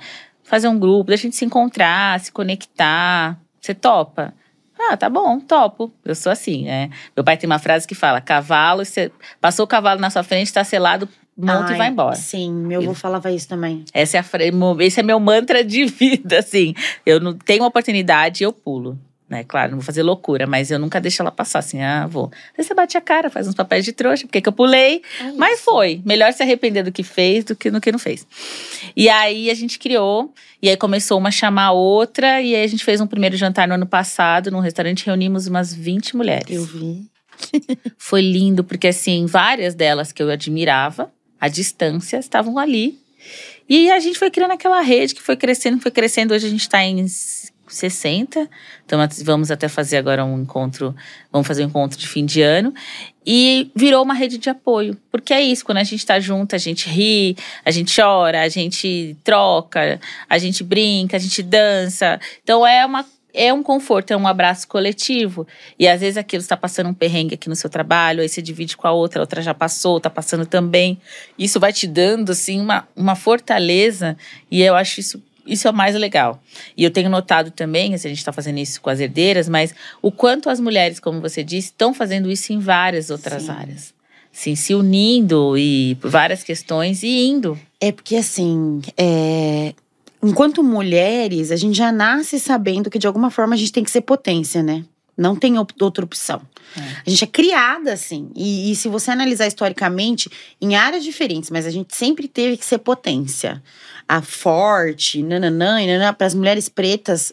Fazer um grupo, da gente se encontrar, se conectar. Você topa? Ah, tá bom, topo. Eu sou assim, né? Meu pai tem uma frase que fala: cavalo, você passou o cavalo na sua frente, tá selado, monta e
Ai,
vai embora.
Sim, meu avô falava isso também.
Essa é a, esse é meu mantra de vida, assim. Eu não tenho uma oportunidade, eu pulo. Né? Claro, não vou fazer loucura, mas eu nunca deixo ela passar assim, ah, vou. Aí você bate a cara, faz uns papéis de trouxa, porque que eu pulei. Mas foi. Melhor se arrepender do que fez do que no que não fez. E aí a gente criou, e aí começou uma a chamar a outra, e aí a gente fez um primeiro jantar no ano passado, num restaurante, reunimos umas 20 mulheres.
Eu vi.
Foi lindo, porque assim, várias delas que eu admirava, à distância, estavam ali. E a gente foi criando aquela rede que foi crescendo, foi crescendo. Hoje a gente está em 60. Então vamos até fazer agora um encontro, vamos fazer um encontro de fim de ano. E virou uma rede de apoio. Porque é isso, quando a gente tá junto, a gente ri, a gente chora, a gente troca, a gente brinca, a gente dança. Então é uma é um conforto, é um abraço coletivo. E às vezes aquilo está passando um perrengue aqui no seu trabalho, aí você divide com a outra, a outra já passou, tá passando também. Isso vai te dando, assim, uma, uma fortaleza. E eu acho isso, isso é o mais legal. E eu tenho notado também, se a gente está fazendo isso com as herdeiras, mas o quanto as mulheres, como você disse, estão fazendo isso em várias outras
Sim.
áreas. Sim, se unindo e várias questões e indo.
É porque assim, é, enquanto mulheres, a gente já nasce sabendo que de alguma forma a gente tem que ser potência, né? Não tem op- outra opção.
É.
A gente é criada assim. E, e se você analisar historicamente, em áreas diferentes, mas a gente sempre teve que ser potência. A forte, nananã, e nananã, para as mulheres pretas,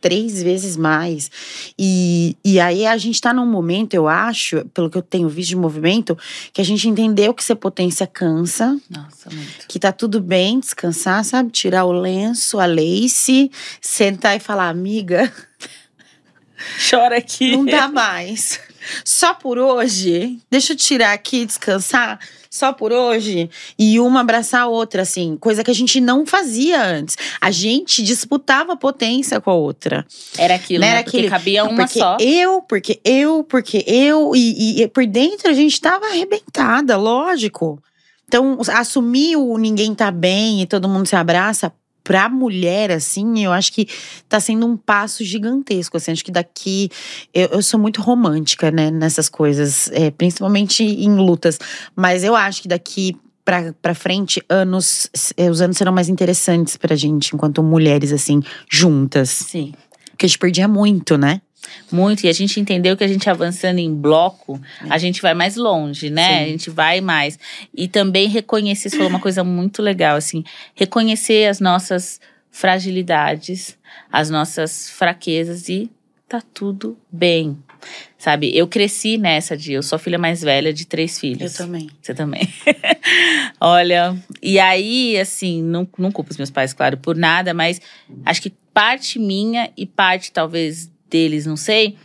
três vezes mais. E, e aí a gente tá num momento, eu acho, pelo que eu tenho visto de movimento, que a gente entendeu que ser potência cansa,
Nossa, muito.
que tá tudo bem descansar, sabe? Tirar o lenço, a lace, sentar e falar, amiga,
Chora aqui.
não dá mais. só por hoje, deixa eu tirar aqui, descansar, só por hoje, e uma abraçar a outra, assim, coisa que a gente não fazia antes. A gente disputava potência com a outra.
Era aquilo,
Não
né?
era
Porque
aquele-
cabia uma
porque
só.
eu, porque eu, porque eu, e, e- e por dentro a gente tava arrebentada, lógico. Então, assumir o ninguém tá bem e todo mundo se abraça, pra mulher, assim, eu acho que tá sendo um passo gigantesco. Assim, acho que daqui. Eu, eu sou muito romântica, né, nessas coisas, é, principalmente em lutas. Mas eu acho que daqui. Pra, pra frente, anos, eh, os anos serão mais interessantes pra gente, enquanto mulheres, assim, juntas.
Sim.
Porque a gente perdia muito, né?
Muito, e a gente entendeu que a gente avançando em bloco, a gente vai mais longe, né?
Sim.
A gente vai mais. E também reconhecer, você falou uma coisa muito legal, assim, reconhecer as nossas fragilidades, as nossas fraquezas e tá tudo bem. Sabe, eu cresci nessa de eu sou a filha mais velha de três filhos.
também.
Você também. Olha, e aí, assim, não, não culpo os meus pais, claro, por nada, mas acho que parte minha e parte talvez deles, não sei,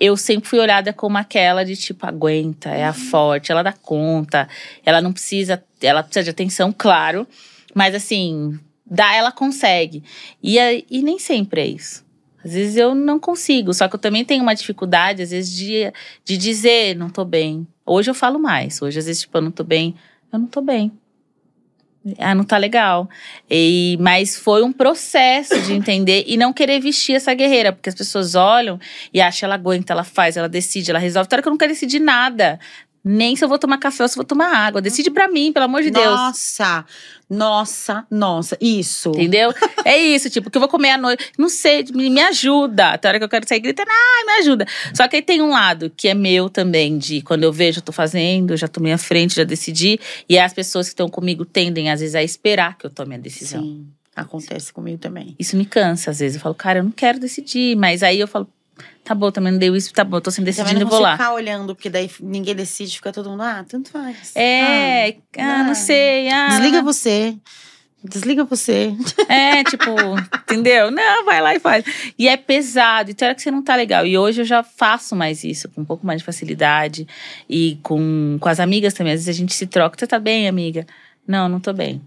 eu sempre fui olhada como aquela de tipo, aguenta, é a forte, ela dá conta, ela não precisa, ela precisa de atenção, claro, mas assim, dá, ela consegue. E, e nem sempre é isso. Às vezes eu não consigo, só que eu também tenho uma dificuldade, às vezes, de, de dizer, não tô bem. Hoje eu falo mais. Hoje, às vezes, tipo, eu não tô bem. Eu não tô bem. Ah, não tá legal. E, mas foi um processo de entender e não querer vestir essa guerreira, porque as pessoas olham e acham ela aguenta, ela faz, ela decide, ela resolve. Hora que eu não quero decidir nada. Nem se eu vou tomar café ou se eu vou tomar água. Decide pra mim, pelo amor de Deus.
Nossa, nossa, nossa, isso.
Entendeu? É isso, tipo, que eu vou comer à noite. Não sei, me, me ajuda. Tem hora que eu quero sair gritando, ai, me ajuda. Só que aí tem um lado que é meu também, de quando eu vejo, eu tô fazendo, já tomei a frente, já decidi. E as pessoas que estão comigo tendem, às vezes, a esperar que eu tome a decisão.
Sim, acontece comigo também.
Isso me cansa, às vezes. Eu falo, cara, eu não quero decidir. Mas aí eu falo, tá bom, também não deu isso, tá bom, tô sem
Também
decidindo,
não
vou lá.
ficar olhando, porque daí ninguém decide, fica todo mundo, ah, tanto faz.
É, ah,
ah,
não sei. Ah,
Desliga você. Desliga você.
É, tipo, entendeu? Não, vai lá e faz. E é pesado, e tem hora que você não tá legal. E hoje eu já faço mais isso, com um pouco mais de facilidade. E com, com as amigas também. Às vezes a gente se troca. Você tá bem, amiga? Não, não tô bem.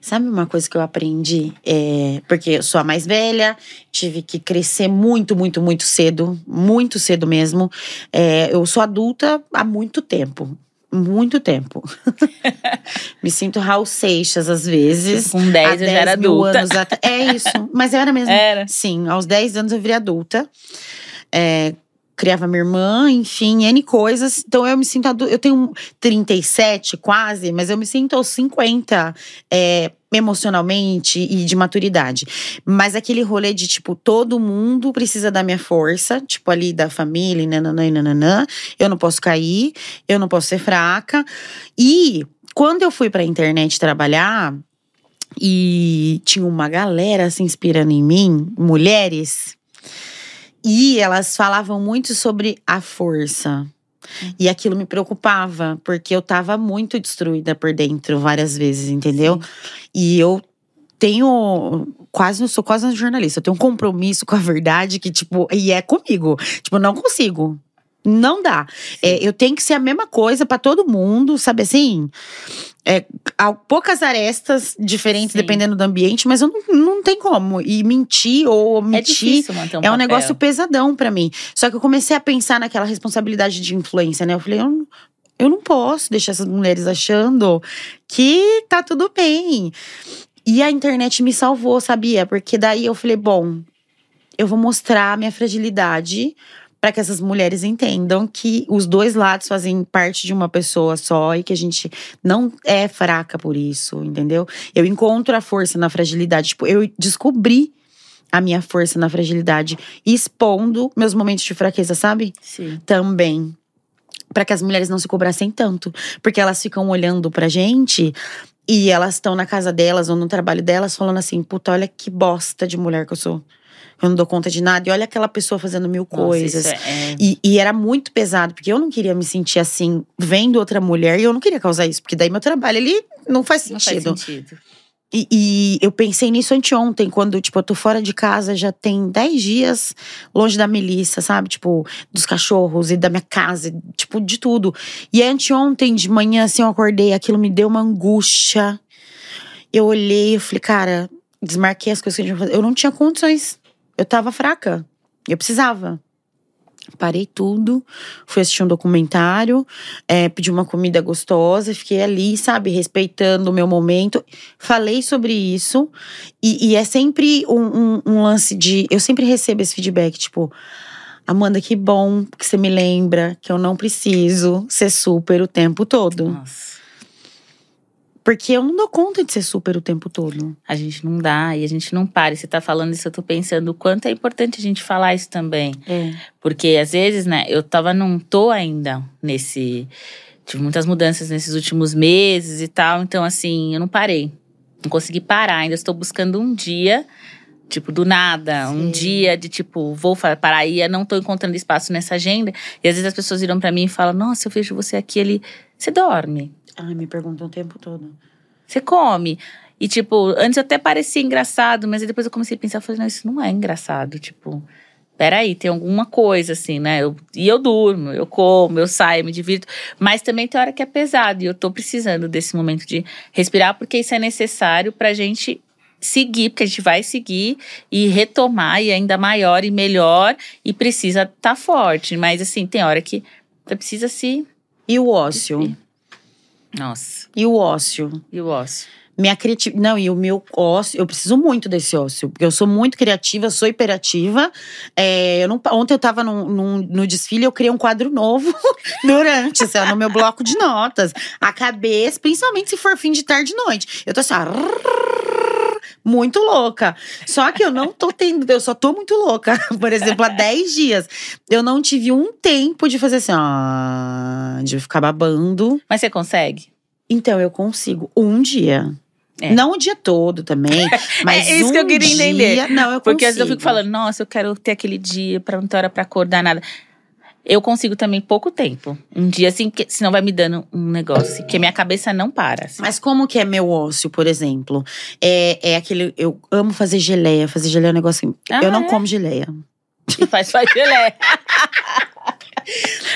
Sabe uma coisa que eu aprendi? É, porque eu sou a mais velha, tive que crescer muito, muito, muito cedo. Muito cedo mesmo. É, eu sou adulta há muito tempo. Muito tempo. Me sinto Raul Seixas às vezes.
Com 10
há
eu já era adulta.
anos É isso. Mas eu era mesmo.
Era.
Sim, aos 10 anos eu virei adulta. É, criava minha irmã, enfim, N coisas. Então eu me sinto adulta. Eu tenho 37 quase, mas eu me sinto aos 50 é, emocionalmente e de maturidade. Mas aquele rolê de, tipo, todo mundo precisa da minha força, tipo, ali da família, nananã, e nananã. Eu não posso cair, eu não posso ser fraca. E quando eu fui pra internet trabalhar, e tinha uma galera se inspirando em mim, mulheres, e elas falavam muito sobre a força. E aquilo me preocupava, porque eu tava muito destruída por dentro várias vezes, entendeu? E eu tenho quase, eu sou quase uma jornalista, eu tenho um compromisso com a verdade que, tipo, e é comigo. Tipo, não consigo. Não dá. É, eu tenho que ser a mesma coisa pra todo mundo, sabe assim? É, há poucas arestas diferentes
Sim.
dependendo do ambiente, mas eu não, não tem como. E mentir ou
É
omitir
manter um
é um negócio pesadão pra mim. Só que eu comecei a pensar naquela responsabilidade de influência, né? Eu falei, eu, não- eu não posso deixar essas mulheres achando que tá tudo bem. E a internet me salvou, sabia? Porque daí eu falei, bom, eu vou mostrar a minha fragilidade para que essas mulheres entendam que os dois lados fazem parte de uma pessoa só e que a gente não é fraca por isso, entendeu? Eu encontro a força na fragilidade. Tipo, eu descobri a minha força na fragilidade, expondo meus momentos de fraqueza, sabe?
Sim.
Também. Pra que as mulheres não se cobrassem tanto. Porque elas ficam olhando pra gente e elas estão na casa delas ou no trabalho delas falando assim: puta, olha que bosta de mulher que eu sou. Eu não dou conta de nada. E olha aquela pessoa fazendo mil
Nossa,
coisas.
é- é-
E, e era muito pesado, porque eu não queria me sentir assim, vendo outra mulher, e eu não queria causar isso, porque daí meu trabalho ele não faz
não
sentido.
faz sentido.
E, e eu pensei nisso anteontem, quando, tipo, eu tô fora de casa já tem 10 dias, longe da Melissa, sabe? Tipo, dos cachorros e da minha casa, tipo, de tudo. E anteontem, de manhã, assim, eu acordei, aquilo me deu uma angústia. Eu olhei, eu falei, cara, desmarquei as coisas que a gente vai fazer. Eu não tinha condições. Eu tava fraca. Eu precisava. Parei tudo, fui assistir um documentário, é, pedi uma comida gostosa, fiquei ali, sabe, respeitando o meu momento. Falei sobre isso, e, e é sempre um, um, um, lance de. Eu sempre recebo esse feedback, tipo. Amanda, que bom que você me lembra que eu não preciso ser super o tempo todo.
Nossa.
Porque eu não dou conta de ser super o tempo todo.
A gente não dá e a gente não para. E você tá falando isso, eu tô pensando o quanto é importante a gente falar isso também.
É.
Porque às vezes, né, eu tava, não tô ainda nesse. Tive muitas mudanças nesses últimos meses e tal. Então, assim, eu não parei. Não consegui parar. Ainda estou buscando um dia, tipo, do nada. Um
Sim.
dia de, tipo, vou parar aí. Eu não tô encontrando espaço nessa agenda. E às vezes as pessoas viram pra mim e falam: Nossa, eu vejo você aqui, ele. Você dorme.
Ai, me perguntam o tempo todo.
Você come. E, tipo, antes eu até parecia engraçado, mas aí depois eu comecei a pensar, falei, não, isso não é engraçado. Tipo, peraí, tem alguma coisa, assim, né? Eu, e eu durmo, eu como, eu saio, me divirto. Mas também tem hora que é pesado. E eu tô precisando desse momento de respirar, porque isso é necessário pra gente seguir, porque a gente vai seguir e retomar, e ainda maior e melhor, e precisa estar tá forte. Mas, assim, tem hora que você precisa se.
E o ócio?
Nossa,
E o ócio?
e o ócio?
Minha criatividade. Não, e o meu ócio, eu preciso muito desse ócio, porque eu sou muito criativa, sou hiperativa. É, eu não, ontem eu tava num, num- no desfile, eu criei um quadro novo durante, assim, no meu bloco de notas. A cabeça, principalmente se for fim de tarde e noite. Eu tô assim, ó, muito louca. Só que eu não tô tendo, eu só tô muito louca. Por exemplo, há 10 dias, eu não tive um tempo de fazer assim, ó, de ficar babando.
Mas você consegue?
Então, eu consigo um dia.
É.
Não o dia todo também, mas
É isso
um
que eu queria
dia,
entender.
Não, eu
Porque às vezes eu fico falando, nossa, eu quero ter aquele dia pra não ter hora pra acordar, nada. Eu consigo também pouco tempo. Um dia, assim, porque senão vai me dando um negócio, assim, porque minha cabeça não para. assim.
Mas como que é meu ócio, por exemplo? É, é aquele. Eu amo fazer geleia. Fazer geleia é um negócio. que-
Ah,
eu não
é?
como geleia.
E faz faz gelé.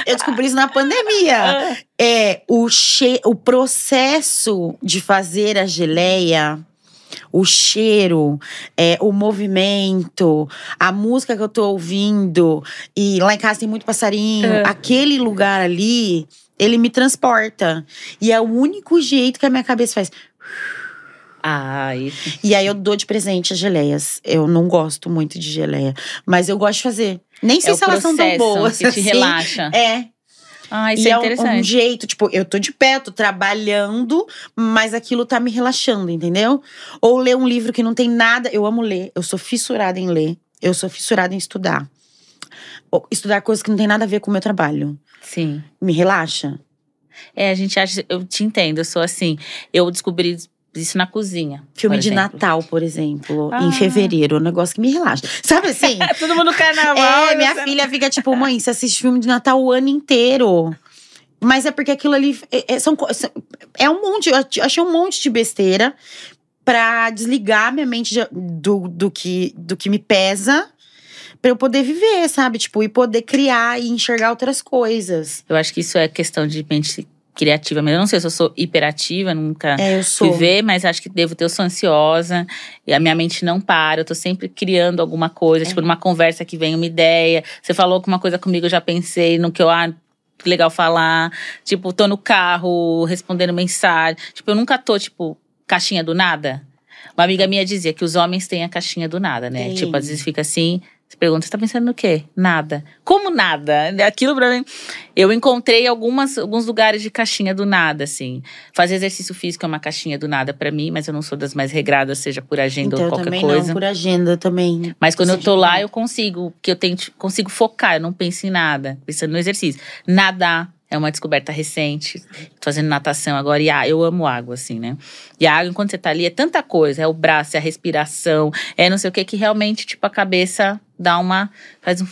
Eu descobri isso na pandemia. É o, che o processo de fazer a geleia. O cheiro, é, o movimento, a música que eu tô ouvindo, e lá em casa tem muito passarinho.
É.
Aquele lugar ali, ele me transporta. E é o único jeito que a minha cabeça faz.
Ah, isso.
E aí eu dou de presente as geleias. Eu não gosto muito de geleia, mas eu gosto de fazer. Nem sei
É
se elas são tão boas.
que te
assim.
relaxa.
É,
Ah, isso
e
é
é um- um,
interessante.
jeito, tipo, eu tô de pé, tô trabalhando, mas aquilo tá me relaxando, entendeu? Ou ler um livro que não tem nada. Eu amo ler, eu sou fissurada em ler, eu sou fissurada em estudar. Ou estudar coisas que não tem nada a ver com o meu trabalho.
Sim.
Me relaxa.
É, a gente acha. Eu te entendo, eu sou assim. Eu descobri isso na cozinha.
Filme de
exemplo.
Natal, por exemplo,
Ah.
em fevereiro, é um negócio que me relaxa. Sabe assim?
Todo mundo carnaval.
É,
né?
minha filha fica tipo, mãe, você assiste filme de Natal o ano inteiro. Mas é porque aquilo ali é, é- são, é um monte, eu ach- achei um monte de besteira pra desligar minha mente de- do, do, que, do que me pesa. Pra eu poder viver, sabe? Tipo, e poder criar e enxergar outras coisas.
Eu acho que isso é questão de mente criativa mesmo. Eu não sei se eu sou hiperativa, nunca
É, eu sou.
mas acho que devo ter. Eu sou ansiosa e a minha mente não para. Eu tô sempre criando alguma coisa.
É.
Tipo, numa conversa que vem uma ideia. Você falou alguma coisa comigo, eu já pensei no que eu. Ah, que legal falar. Tipo, tô no carro respondendo mensagem. Tipo, eu nunca tô, tipo, caixinha do nada. Uma amiga minha dizia que os homens têm a caixinha do nada, né?
Tem.
Tipo, às vezes fica assim. Você pergunta, você tá pensando no quê? Nada. Como nada? Aquilo pra mim. Eu encontrei algumas, alguns lugares de caixinha do nada, assim. Fazer exercício físico é uma caixinha do nada pra mim, mas eu não sou das mais regradas, seja por agenda
Então,
ou qualquer
também
coisa.
não, por agenda também.
Mas quando eu tô lá, eu consigo, porque eu tenho, consigo focar, eu não penso em nada, pensando no exercício. Nadar é uma descoberta recente. Tô fazendo natação agora e ah, eu amo água, assim, né? E a água, enquanto você tá ali, é tanta coisa. É o braço, é a respiração, é não sei o que, que realmente, tipo, a cabeça dá uma. faz um.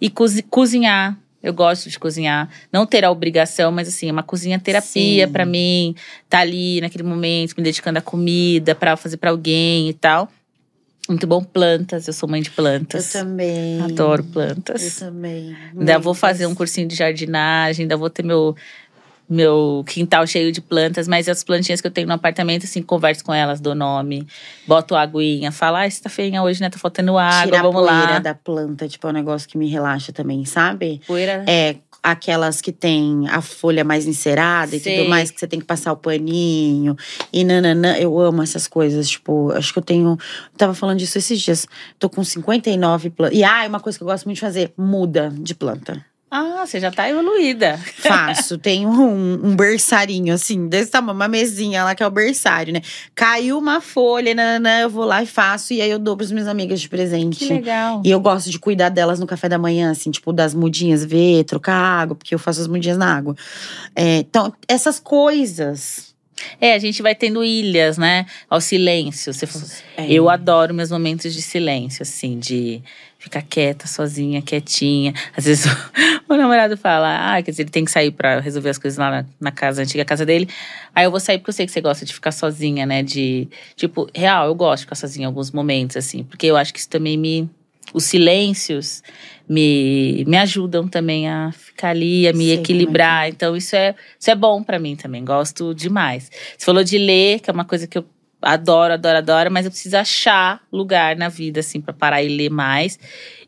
E cozi- cozinhar. Eu gosto de cozinhar. Não ter a obrigação, mas assim, é uma cozinha terapia pra mim. Tá ali naquele momento, me dedicando à comida, pra fazer pra alguém e tal. Muito bom plantas, eu sou mãe de
Eu
plantas.
também.
Adoro
Eu
plantas.
também.
Ainda vou
Muitas.
fazer um cursinho de jardinagem, ainda vou ter meu, meu quintal cheio de plantas, mas as plantinhas que eu tenho no apartamento, assim, converso com elas, dou nome, boto aguinha, falo, ah, você tá feinha hoje, né? Tá faltando água,
Tira a
vamos
poeira
lá.
da planta, tipo, é um negócio que me relaxa também, sabe?
Poeira.
É, aquelas que tem a folha mais encerada e tudo mais, que você tem que passar o paninho. E nananã, eu amo essas coisas. Tipo, acho que eu tenho. Tava falando disso esses dias. Tô com 59 plantas. E ah, uma coisa que eu gosto muito de fazer: muda de planta.
Ah, você já tá evoluída.
Faço. Tenho um, um berçarinho, assim, desse tamanho, uma mesinha lá que é o berçário, né? Caiu uma folha, nananã, eu vou lá e faço. E aí eu dou pras minhas amigas de presente.
Que legal.
E eu gosto de cuidar delas no café da manhã, assim, tipo, das mudinhas, ver, trocar água, porque eu faço as mudinhas na água. É, então, essas coisas.
É, a gente vai tendo ilhas, né? Ao silêncio. Você
É.
Eu adoro meus momentos de silêncio, assim, de ficar quieta, sozinha, quietinha. Às vezes o meu namorado fala, ah, quer dizer, ele tem que sair pra resolver as coisas lá na, na casa, antiga casa dele. Aí eu vou sair porque eu sei que você gosta de ficar sozinha, né? De, tipo, real, eu gosto de ficar sozinha em alguns momentos, assim, porque eu acho que isso também me. Os silêncios me, me ajudam também a ficar ali, a me
Sei é
equilibrar. Então, isso é, isso é bom pra mim também. Gosto demais. Você falou de ler, que é uma coisa que eu adoro, adoro, adoro, mas eu preciso achar lugar na vida, assim, pra parar e ler mais.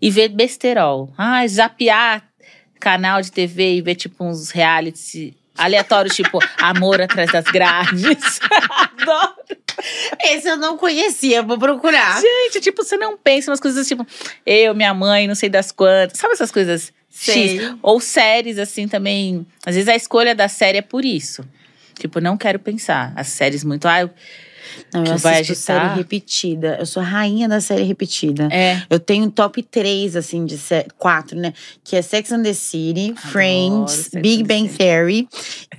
E ver besterol. Ah, zapear canal de TV e ver, tipo, uns reality aleatórios, tipo, Amor Atrás das Grades. adoro.
Esse eu não conhecia, vou procurar.
Gente, tipo, você não pensa umas coisas tipo, eu, minha mãe, não sei das quantas. Sabe essas coisas
Sei.
X? Ou séries, assim, também. Às vezes a escolha da série é por isso. Tipo, não quero pensar. As séries muito. Ah, eu-
Não, eu
vai
assisto
agitar.
série repetida. Eu sou a rainha da série repetida.
é.
Eu tenho top 3, assim, de sé- quatro, né? Que é Sex and the City, Friends,
Sex
Big Bang. Theory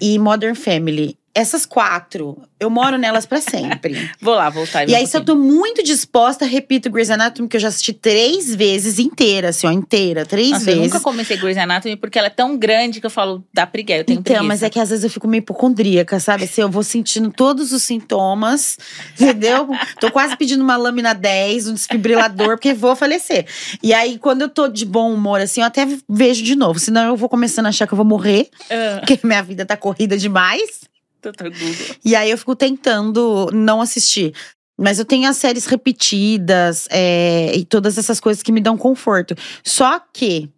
e Modern Family. Essas quatro, eu moro nelas pra sempre.
Vou lá, voltar.
e aí, se eu tô muito disposta, repito Grey's Anatomy, que eu já assisti três vezes inteira, assim, ó, inteira, três
Nossa, eu
vezes.
nunca comecei Grey's Anatomy porque ela é tão grande que eu falo, dá preguiça, eu tenho
Então,
preguiça.
mas é que às vezes eu fico meio hipocondríaca, sabe? Assim, eu vou sentindo todos os sintomas, entendeu? tô quase pedindo uma lâmina 10, um desfibrilador, porque vou falecer. E aí, quando eu tô de bom humor, assim, eu até vejo de novo. Senão eu vou começando a achar que eu vou morrer,
Ah,
porque minha vida tá corrida demais. E aí eu fico tentando não assistir. Mas eu tenho as séries repetidas é, e todas essas coisas que me dão conforto. Só que,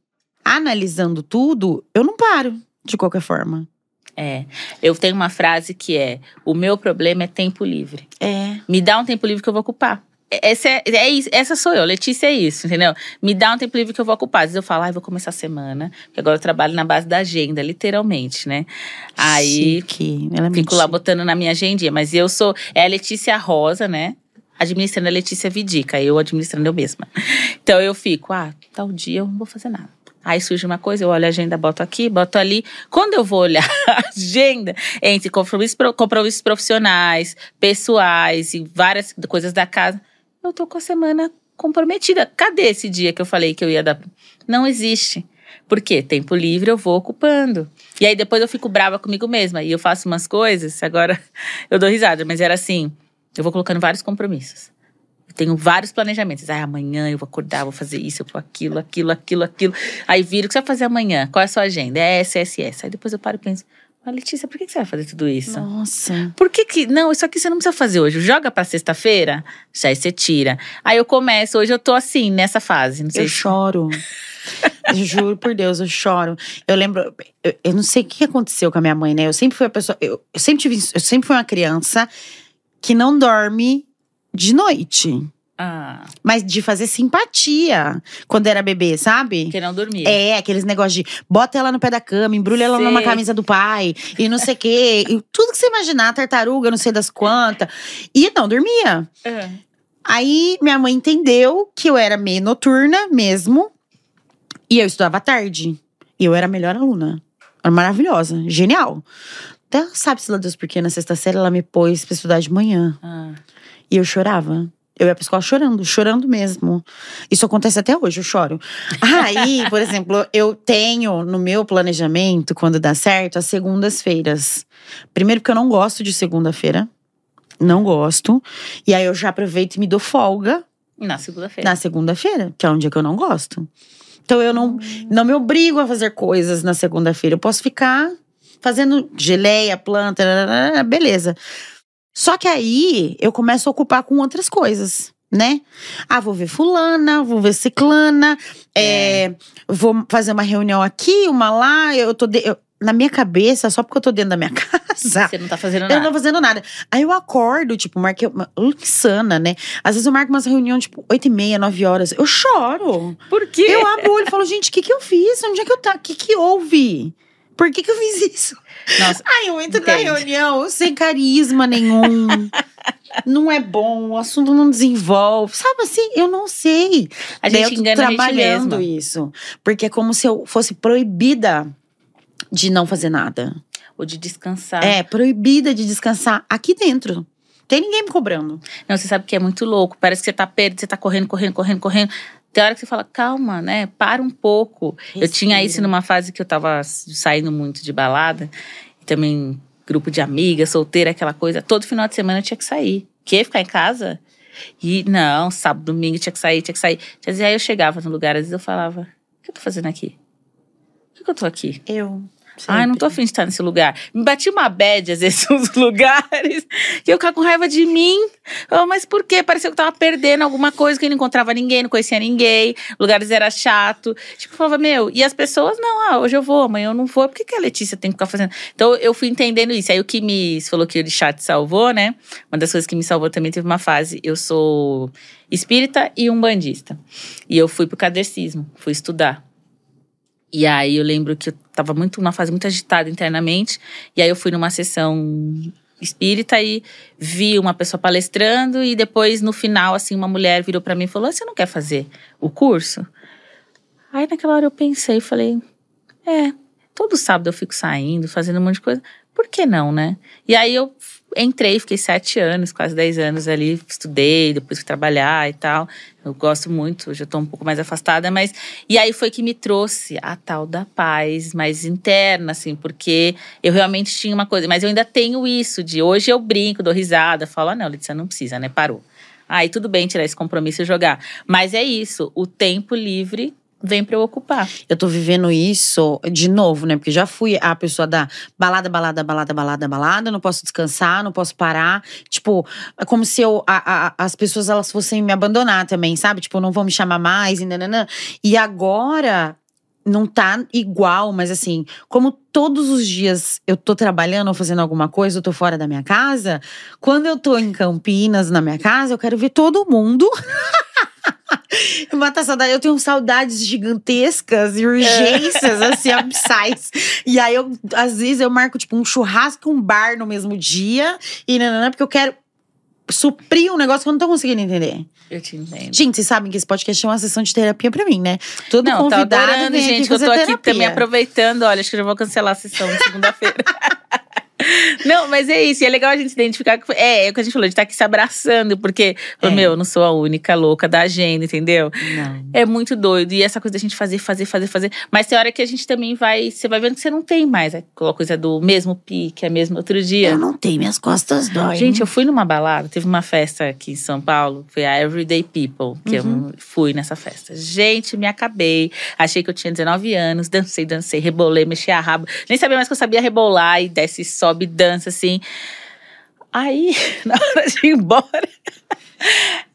analisando tudo, eu não paro, de qualquer forma.
É. Eu tenho uma frase que é: o meu problema é tempo livre.
É.
Me dá um tempo livre que eu vou ocupar. Essa, é, é isso, essa sou eu, Letícia é isso, entendeu? Me dá um tempo livre que eu vou ocupar. Às vezes eu falo, ai, vou começar a semana. Porque agora eu trabalho na base da agenda, literalmente, né? Aí
Chique. Ela é
fico lá botando na minha agendinha. Mas eu sou. É a Letícia Rosa, né? Administrando a Letícia Vidica, eu administrando eu mesma. Então eu fico, ah, tal dia eu não vou fazer nada. Aí surge uma coisa, eu olho a agenda, boto aqui, boto ali. Quando eu vou olhar a agenda, entre compromissos, pro- compromissos profissionais, pessoais e várias coisas da casa, eu tô com a semana comprometida. Cadê esse dia que eu falei que eu ia dar? Não existe. Por quê? Tempo livre eu vou ocupando. E aí depois eu fico brava comigo mesma. E eu faço umas coisas, agora eu dou risada, mas era assim: eu vou colocando vários compromissos. Eu tenho vários planejamentos. Ah, amanhã eu vou acordar, vou fazer isso, eu vou aquilo, aquilo, aquilo, aquilo. Aí vira, o que você vai fazer amanhã? Qual é a sua agenda? É essa, essa, essa. Aí depois eu paro e penso, ah, Letícia, por que você vai fazer tudo isso?
Nossa.
Por que que. Não, isso aqui você não precisa fazer hoje. Joga pra sexta-feira, já aí você tira. Aí eu começo, hoje eu tô assim, nessa fase. Não sei
Eu
se-
choro. eu juro por Deus, eu choro. Eu lembro, eu, eu não sei o que aconteceu com a minha mãe, né? Eu sempre fui a pessoa, eu, eu sempre tive, eu sempre fui uma criança que não dorme de noite,
Ah,
mas de fazer simpatia quando era bebê, sabe?
porque não dormir.
É, aqueles negócios de bota ela no pé da cama, embrulha ela
Sei.
numa camisa do pai e não sei o quê. E tudo que você imaginar, tartaruga, não sei das quantas. E não dormia.
Ah.
Aí minha mãe entendeu que eu era meio noturna mesmo. E eu estudava tarde. E eu era a melhor aluna. Era maravilhosa, genial. Até sabe-se lá Deus por quê, na sexta série ela me pôs pra estudar de manhã.
Ah.
E eu chorava. Eu ia pra escola chorando, chorando mesmo. Isso acontece até hoje, eu choro. Aí, por exemplo, eu tenho no meu planejamento, quando dá certo, as segundas-feiras. Primeiro, porque eu não gosto de segunda-feira. Não gosto. E aí eu já aproveito e me dou folga
Na segunda-feira.
na segunda-feira, que é um dia que eu não gosto. Então eu não, não me obrigo a fazer coisas na segunda-feira. Eu posso ficar fazendo geleia, planta, nananana, beleza. Só que aí eu começo a ocupar com outras coisas, né? Ah, vou ver fulana, vou ver ciclana, é, vou fazer uma reunião aqui, uma lá. Eu tô de- eu- na minha cabeça, só porque eu tô dentro da minha casa.
Você não tá fazendo
Eu
nada.
não tô fazendo nada. Aí eu acordo, tipo, marquei. Uma, insana, né? Às vezes eu marco umas reuniões, tipo, 8 e meia, 9 horas. Eu choro.
Por quê?
Eu abro o olho e falo, gente, o que que eu fiz? Onde é que eu tá? O que que houve? Por que que eu fiz isso?
Nossa,
Aí eu entro na
Entende.
reunião sem carisma nenhum. não é bom, o assunto não desenvolve. Sabe assim? Eu não sei.
a
Daí
gente
tô
engana a gente
trabalhando isso. Porque é como se eu fosse proibida de não fazer nada.
Ou de descansar.
É, proibida de descansar aqui dentro. Tem ninguém me cobrando.
Não, você sabe que é muito louco. Parece que você tá perto, você tá correndo, correndo, correndo, correndo. Tem hora que você fala, calma, né? Para um pouco. Eu tinha isso
Respira.
numa fase que eu tava saindo muito de balada. E também grupo de amigas, solteira, aquela coisa. Todo final de semana eu tinha que sair. Que? Ficar em casa? E não, sábado, domingo tinha que sair, tinha que sair. Quer dizer, aí eu chegava no lugar, às vezes eu falava, o que eu tô fazendo aqui? Por que eu tô aqui?
Eu.
Ai, não tô afim de estar nesse lugar. Me bati uma bad, às vezes, nos lugares, que eu ficava com raiva de mim. Mas por quê? Parecia que eu tava perdendo alguma coisa, que eu não encontrava ninguém, não conhecia ninguém, lugares era chato. Tipo, eu falava, meu, e as pessoas, não, ah, hoje eu vou, amanhã eu não vou, por que, que a Letícia tem que ficar fazendo? Então eu fui entendendo isso. Aí o que me falou que o chat salvou, né? Uma das coisas que me salvou também teve uma fase. Eu sou espírita e umbandista. E eu fui pro cadecismo, fui estudar. E aí eu lembro que eu tava muito uma fase muito agitada internamente, e aí eu fui numa sessão espírita e vi uma pessoa palestrando e depois no final assim uma mulher virou pra mim e falou: "Você não quer fazer o curso?" Aí naquela hora eu pensei falei: "É, todo sábado eu fico saindo, fazendo um monte de coisa. Por que não, né?" E aí eu entrei, fiquei sete anos, quase dez anos ali, estudei, depois fui trabalhar e tal. Eu gosto muito, hoje eu tô um pouco mais afastada, mas. E aí foi que me trouxe a tal da paz mais interna, assim, porque eu realmente tinha uma coisa. Mas eu ainda tenho isso de hoje eu brinco, dou risada, falo, ah, não, Letícia, não precisa, né? Parou. Aí tudo bem tirar esse compromisso e jogar. Mas é isso, o tempo livre vem pra eu ocupar.
Eu tô vivendo isso de novo, né? Porque já fui a pessoa da balada, balada, balada, balada, balada. Não posso descansar, não posso parar. Tipo, é como se eu, a- a- as pessoas elas fossem me abandonar também, sabe? Tipo, não vão me chamar mais e nananã. E agora não tá igual, mas assim, como todos os dias eu tô trabalhando ou fazendo alguma coisa, eu tô fora da minha casa, quando eu tô em Campinas, na minha casa, eu quero ver todo mundo. Matar saudade. Eu tenho saudades gigantescas e urgências, assim, abissais. E aí, eu, às vezes, eu marco, tipo, um churrasco, um bar no mesmo dia. E nananã, porque eu quero suprir um negócio que eu não tô conseguindo entender.
Eu te entendo.
Gente, vocês sabem que esse podcast é uma sessão de terapia pra mim, né? Todo
Não, tá
convidado
adorando,
vem
gente.
aqui
que eu tô aqui
terapia.
também aproveitando. Olha, acho que eu já vou cancelar a sessão de segunda-feira. Não, mas é isso. E é legal a gente se identificar. que- É, é o que a gente falou, de estar aqui se abraçando, porque,
É.
meu, eu não sou a única louca da agenda, entendeu?
Não.
É muito doido. E essa coisa da gente fazer, fazer, fazer, fazer. Mas tem hora que a gente também vai. Você vai vendo que você não tem mais aquela coisa do mesmo pique, é mesmo outro dia.
Eu não tenho, minhas costas doem.
Gente, eu fui numa balada, teve uma festa aqui em São Paulo, foi a Everyday People, que
Uhum.
eu fui nessa festa. Gente, me acabei. Achei que eu tinha 19 anos, dancei, dancei, rebolei, mexi a rabo. Nem sabia mais que eu sabia rebolar e desce, sobe, dança assim. Aí, na hora de ir embora,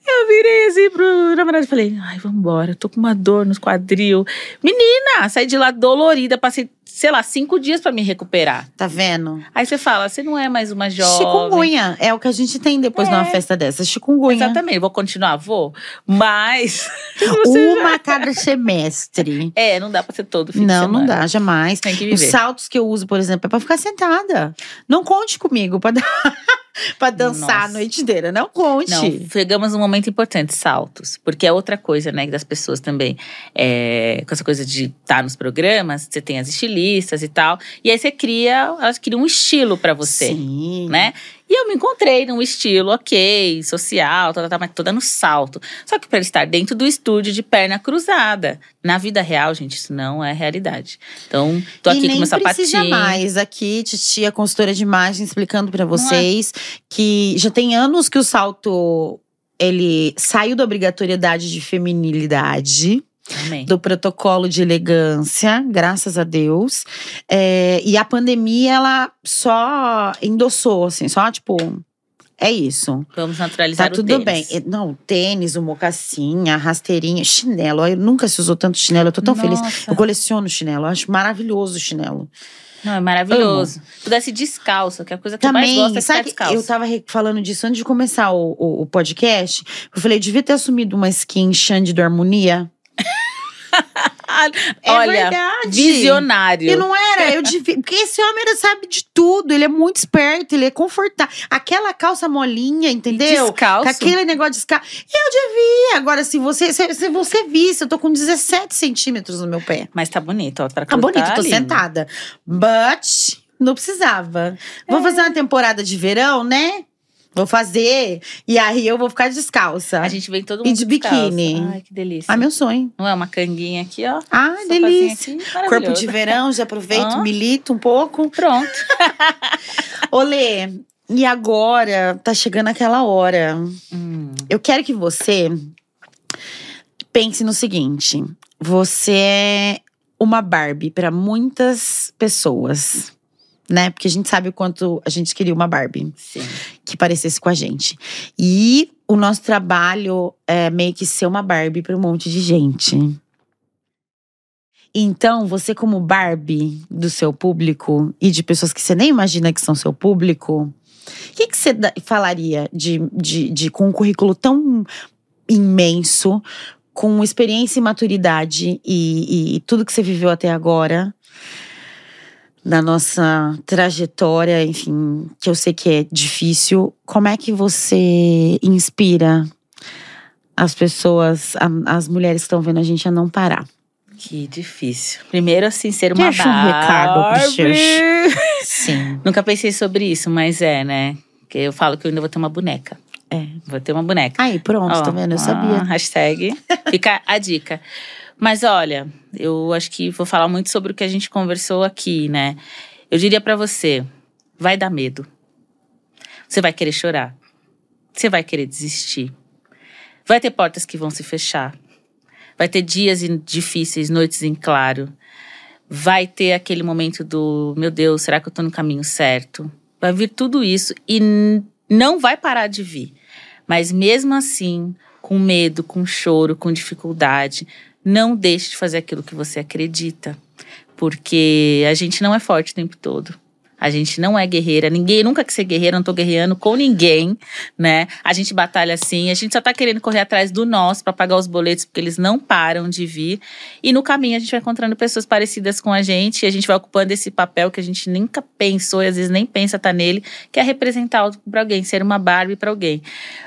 eu virei assim pro namorado e falei: ai, vambora, eu tô com uma dor nos quadril. Menina, saí de lá dolorida, passei, sei lá, cinco dias pra me recuperar.
Tá vendo?
Aí você fala, você não é mais uma jovem.
Chikungunya. É o que a gente tem depois de uma festa dessa. Chikungunya.
Exatamente, vou continuar, vou. Mas.
Uma a cada semestre.
É, não dá pra ser todo fim de
Não, não dá, jamais.
Tem que
Os
viver.
saltos que eu uso, por exemplo, é pra ficar sentada. Não conte comigo pra, dar- pra dançar a
Nossa.
noite inteira. Não conte.
Não, pegamos um momento importante, saltos. Porque é outra coisa, né, das pessoas também. É, com essa coisa de estar nos programas, você tem as estilistas e tal. E aí você cria, elas criam um estilo pra você.
Sim.
né? E eu me encontrei num estilo ok, social, tá, mas tô dando salto. Só que para estar dentro do estúdio de perna cruzada. Na vida real, gente, isso não é realidade. Então, tô
e
aqui
nem
com meu
precisa
sapatinho.
mais. Aqui, titia, consultora de imagem, explicando pra
é?
vocês que já tem anos que o salto ele saiu da obrigatoriedade de feminilidade,
Amém.
do protocolo de elegância, graças a Deus. É, e a pandemia, ela só endossou, assim, só tipo. É isso.
Vamos naturalizar
Tá
o
tudo
tênis.
bem. Não, tênis, o mocassim, a rasteirinha, chinelo. Ai, Nunca se usou tanto chinelo. Eu tô tão feliz.
Nossa.
Eu coleciono chinelo. Eu acho maravilhoso o chinelo.
Não, é maravilhoso. Pudesse descalço, que é a coisa que eu
Também,
mais gosto é
sabe,
descalço.
eu tava falando disso antes de começar o, o, o podcast. Eu falei, eu devia ter assumido uma skin Xande do Harmonia. É
Olha,
verdade.
visionário.
E não era, eu devia. Porque esse homem ele sabe de tudo, ele é muito esperto, ele é confortável. Aquela calça molinha, entendeu?
Descalço.
Com aquele negócio de escala. Eu devia. Agora, se você, se, se você visse, eu tô com 17 centímetros no meu pé.
Mas tá bonito, ó. Pra
Tá bonito, tô
lindo.
sentada. But não precisava.
É.
Vou fazer uma temporada de verão, né? Vou fazer. E aí eu vou ficar descalça.
A gente vem todo
E
mundo
de
descalço.
biquíni.
Ai, que delícia.
Ah, meu sonho.
Não é uma canguinha aqui, ó.
Ah, delícia.
aqui,
Corpo de verão, já aproveito,
Ah.
milito um pouco.
Pronto.
Olê, e agora tá chegando aquela hora.
Hum,
Eu quero que você pense no seguinte: você é uma Barbie para muitas pessoas, né? Porque a gente sabe o quanto a gente queria uma Barbie
sim.
Que parecesse com a gente. E o nosso trabalho é meio que ser uma Barbie para um monte de gente. Então, você como Barbie do seu público e de pessoas que você nem imagina que são seu público, o que, que você falaria de, de, de com um currículo tão imenso, com experiência e maturidade e, e- e tudo que você viveu até agora? Na nossa trajetória, enfim, que eu sei que é difícil, como é que você inspira as pessoas, as mulheres que estão vendo a gente a não parar?
Que difícil. Primeiro, assim, ser uma
Deixa um recado pros
Barbie.
seus. Sim.
Nunca pensei sobre isso, mas é, né? Que eu falo que eu ainda vou ter uma boneca.
É.
Vou ter uma boneca.
Aí, pronto,
Ó,
tá vendo? Eu
ó,
sabia.
hashtag. Fica a dica. Mas olha, eu acho que vou falar muito sobre o que a gente conversou aqui, né? Eu diria pra você, vai dar medo. Você vai querer chorar. Você vai querer desistir. Vai ter portas que vão se fechar. Vai ter dias difíceis, noites em claro. Vai ter aquele momento do, meu Deus, será que eu tô no caminho certo? Vai vir tudo isso e não vai parar de vir. Mas mesmo assim, com medo, com choro, com dificuldade, não deixe de fazer aquilo que você acredita. Porque a gente não é forte o tempo todo. A gente não é guerreira. Ninguém nunca quis ser guerreira, não tô guerreando com ninguém, né? A gente batalha assim, a gente só tá querendo correr atrás do nosso para pagar os boletos, porque eles não param de vir. E no caminho a gente vai encontrando pessoas parecidas com a gente e a gente vai ocupando esse papel que a gente nunca pensou e às vezes nem pensa tá nele, que é representar algo para alguém, ser uma Barbie para alguém.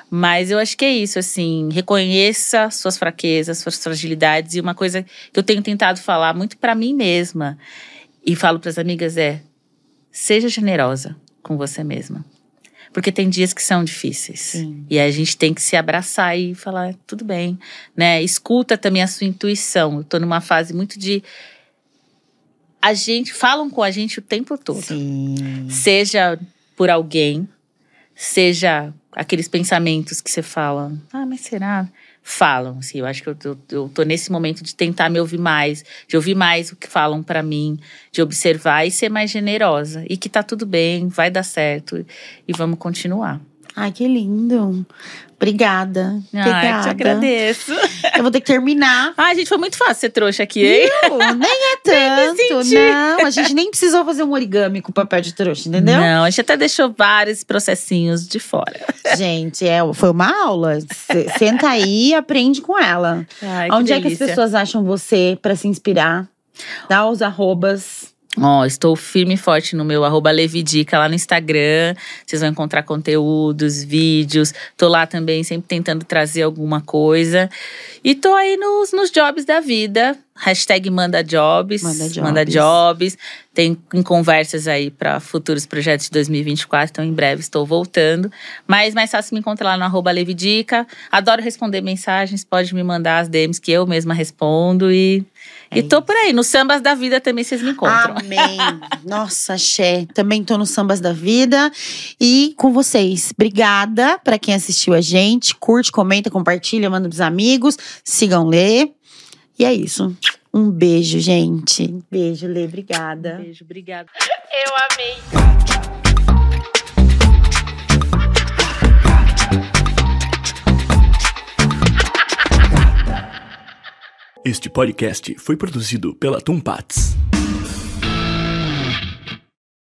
Mas eu acho que é isso, assim, reconheça suas fraquezas, suas fragilidades e uma coisa que eu tenho tentado falar muito para mim mesma e falo para as amigas é: seja generosa com você mesma. Porque tem dias que são difíceis.
Sim.
E a gente tem que se abraçar e falar, tudo bem, né? Escuta também a sua intuição. Eu tô numa fase muito de a gente falam com a gente o tempo todo.
Sim.
Seja por alguém, seja aqueles pensamentos que você fala, ah, mas será? Falam, assim, eu acho que eu, eu, tô nesse momento de tentar me ouvir mais, de ouvir mais o que falam pra mim, de observar e ser mais generosa. E que tá tudo bem, vai dar certo e vamos continuar.
Ai, que lindo. Obrigada.
Ai, te
Obrigada.
agradeço.
Eu vou ter que terminar.
Ai, gente, foi muito fácil ser trouxa aqui, hein?
Viu? Nem é tanto.
senti.
Não, a gente nem precisou fazer um origami com papel de trouxa, entendeu?
Não, a gente até deixou vários processinhos de fora.
Gente, é, foi uma aula. Senta aí e aprende com ela.
Ai,
Onde é que as pessoas acham você pra se inspirar? Dá os arrobas.
Ó, estou firme e forte no meu arroba Levidica lá no Instagram. Vocês vão encontrar conteúdos, vídeos. Tô lá também, sempre tentando trazer alguma coisa. E tô aí nos, nos jobs da vida, Hashtag manda jobs.
Manda jobs.
Manda jobs. Tem em conversas aí para futuros projetos de 2024. Então, em breve estou voltando. Mas mais fácil me encontrar lá no arroba Levidica. Adoro responder mensagens. Pode me mandar as DMs que eu mesma respondo. E,
É
e tô por aí. Nos sambas da vida também vocês me encontram.
Amém. Nossa, Xé. Também tô nos sambas da vida. E com vocês. Obrigada para quem assistiu a gente. Curte, comenta, compartilha, manda pros amigos. Sigam Lê. E é isso. Um beijo, gente. Beijo, Lê. Obrigada.
Beijo, obrigada.
Eu amei.
Este podcast foi produzido pela Tumpats.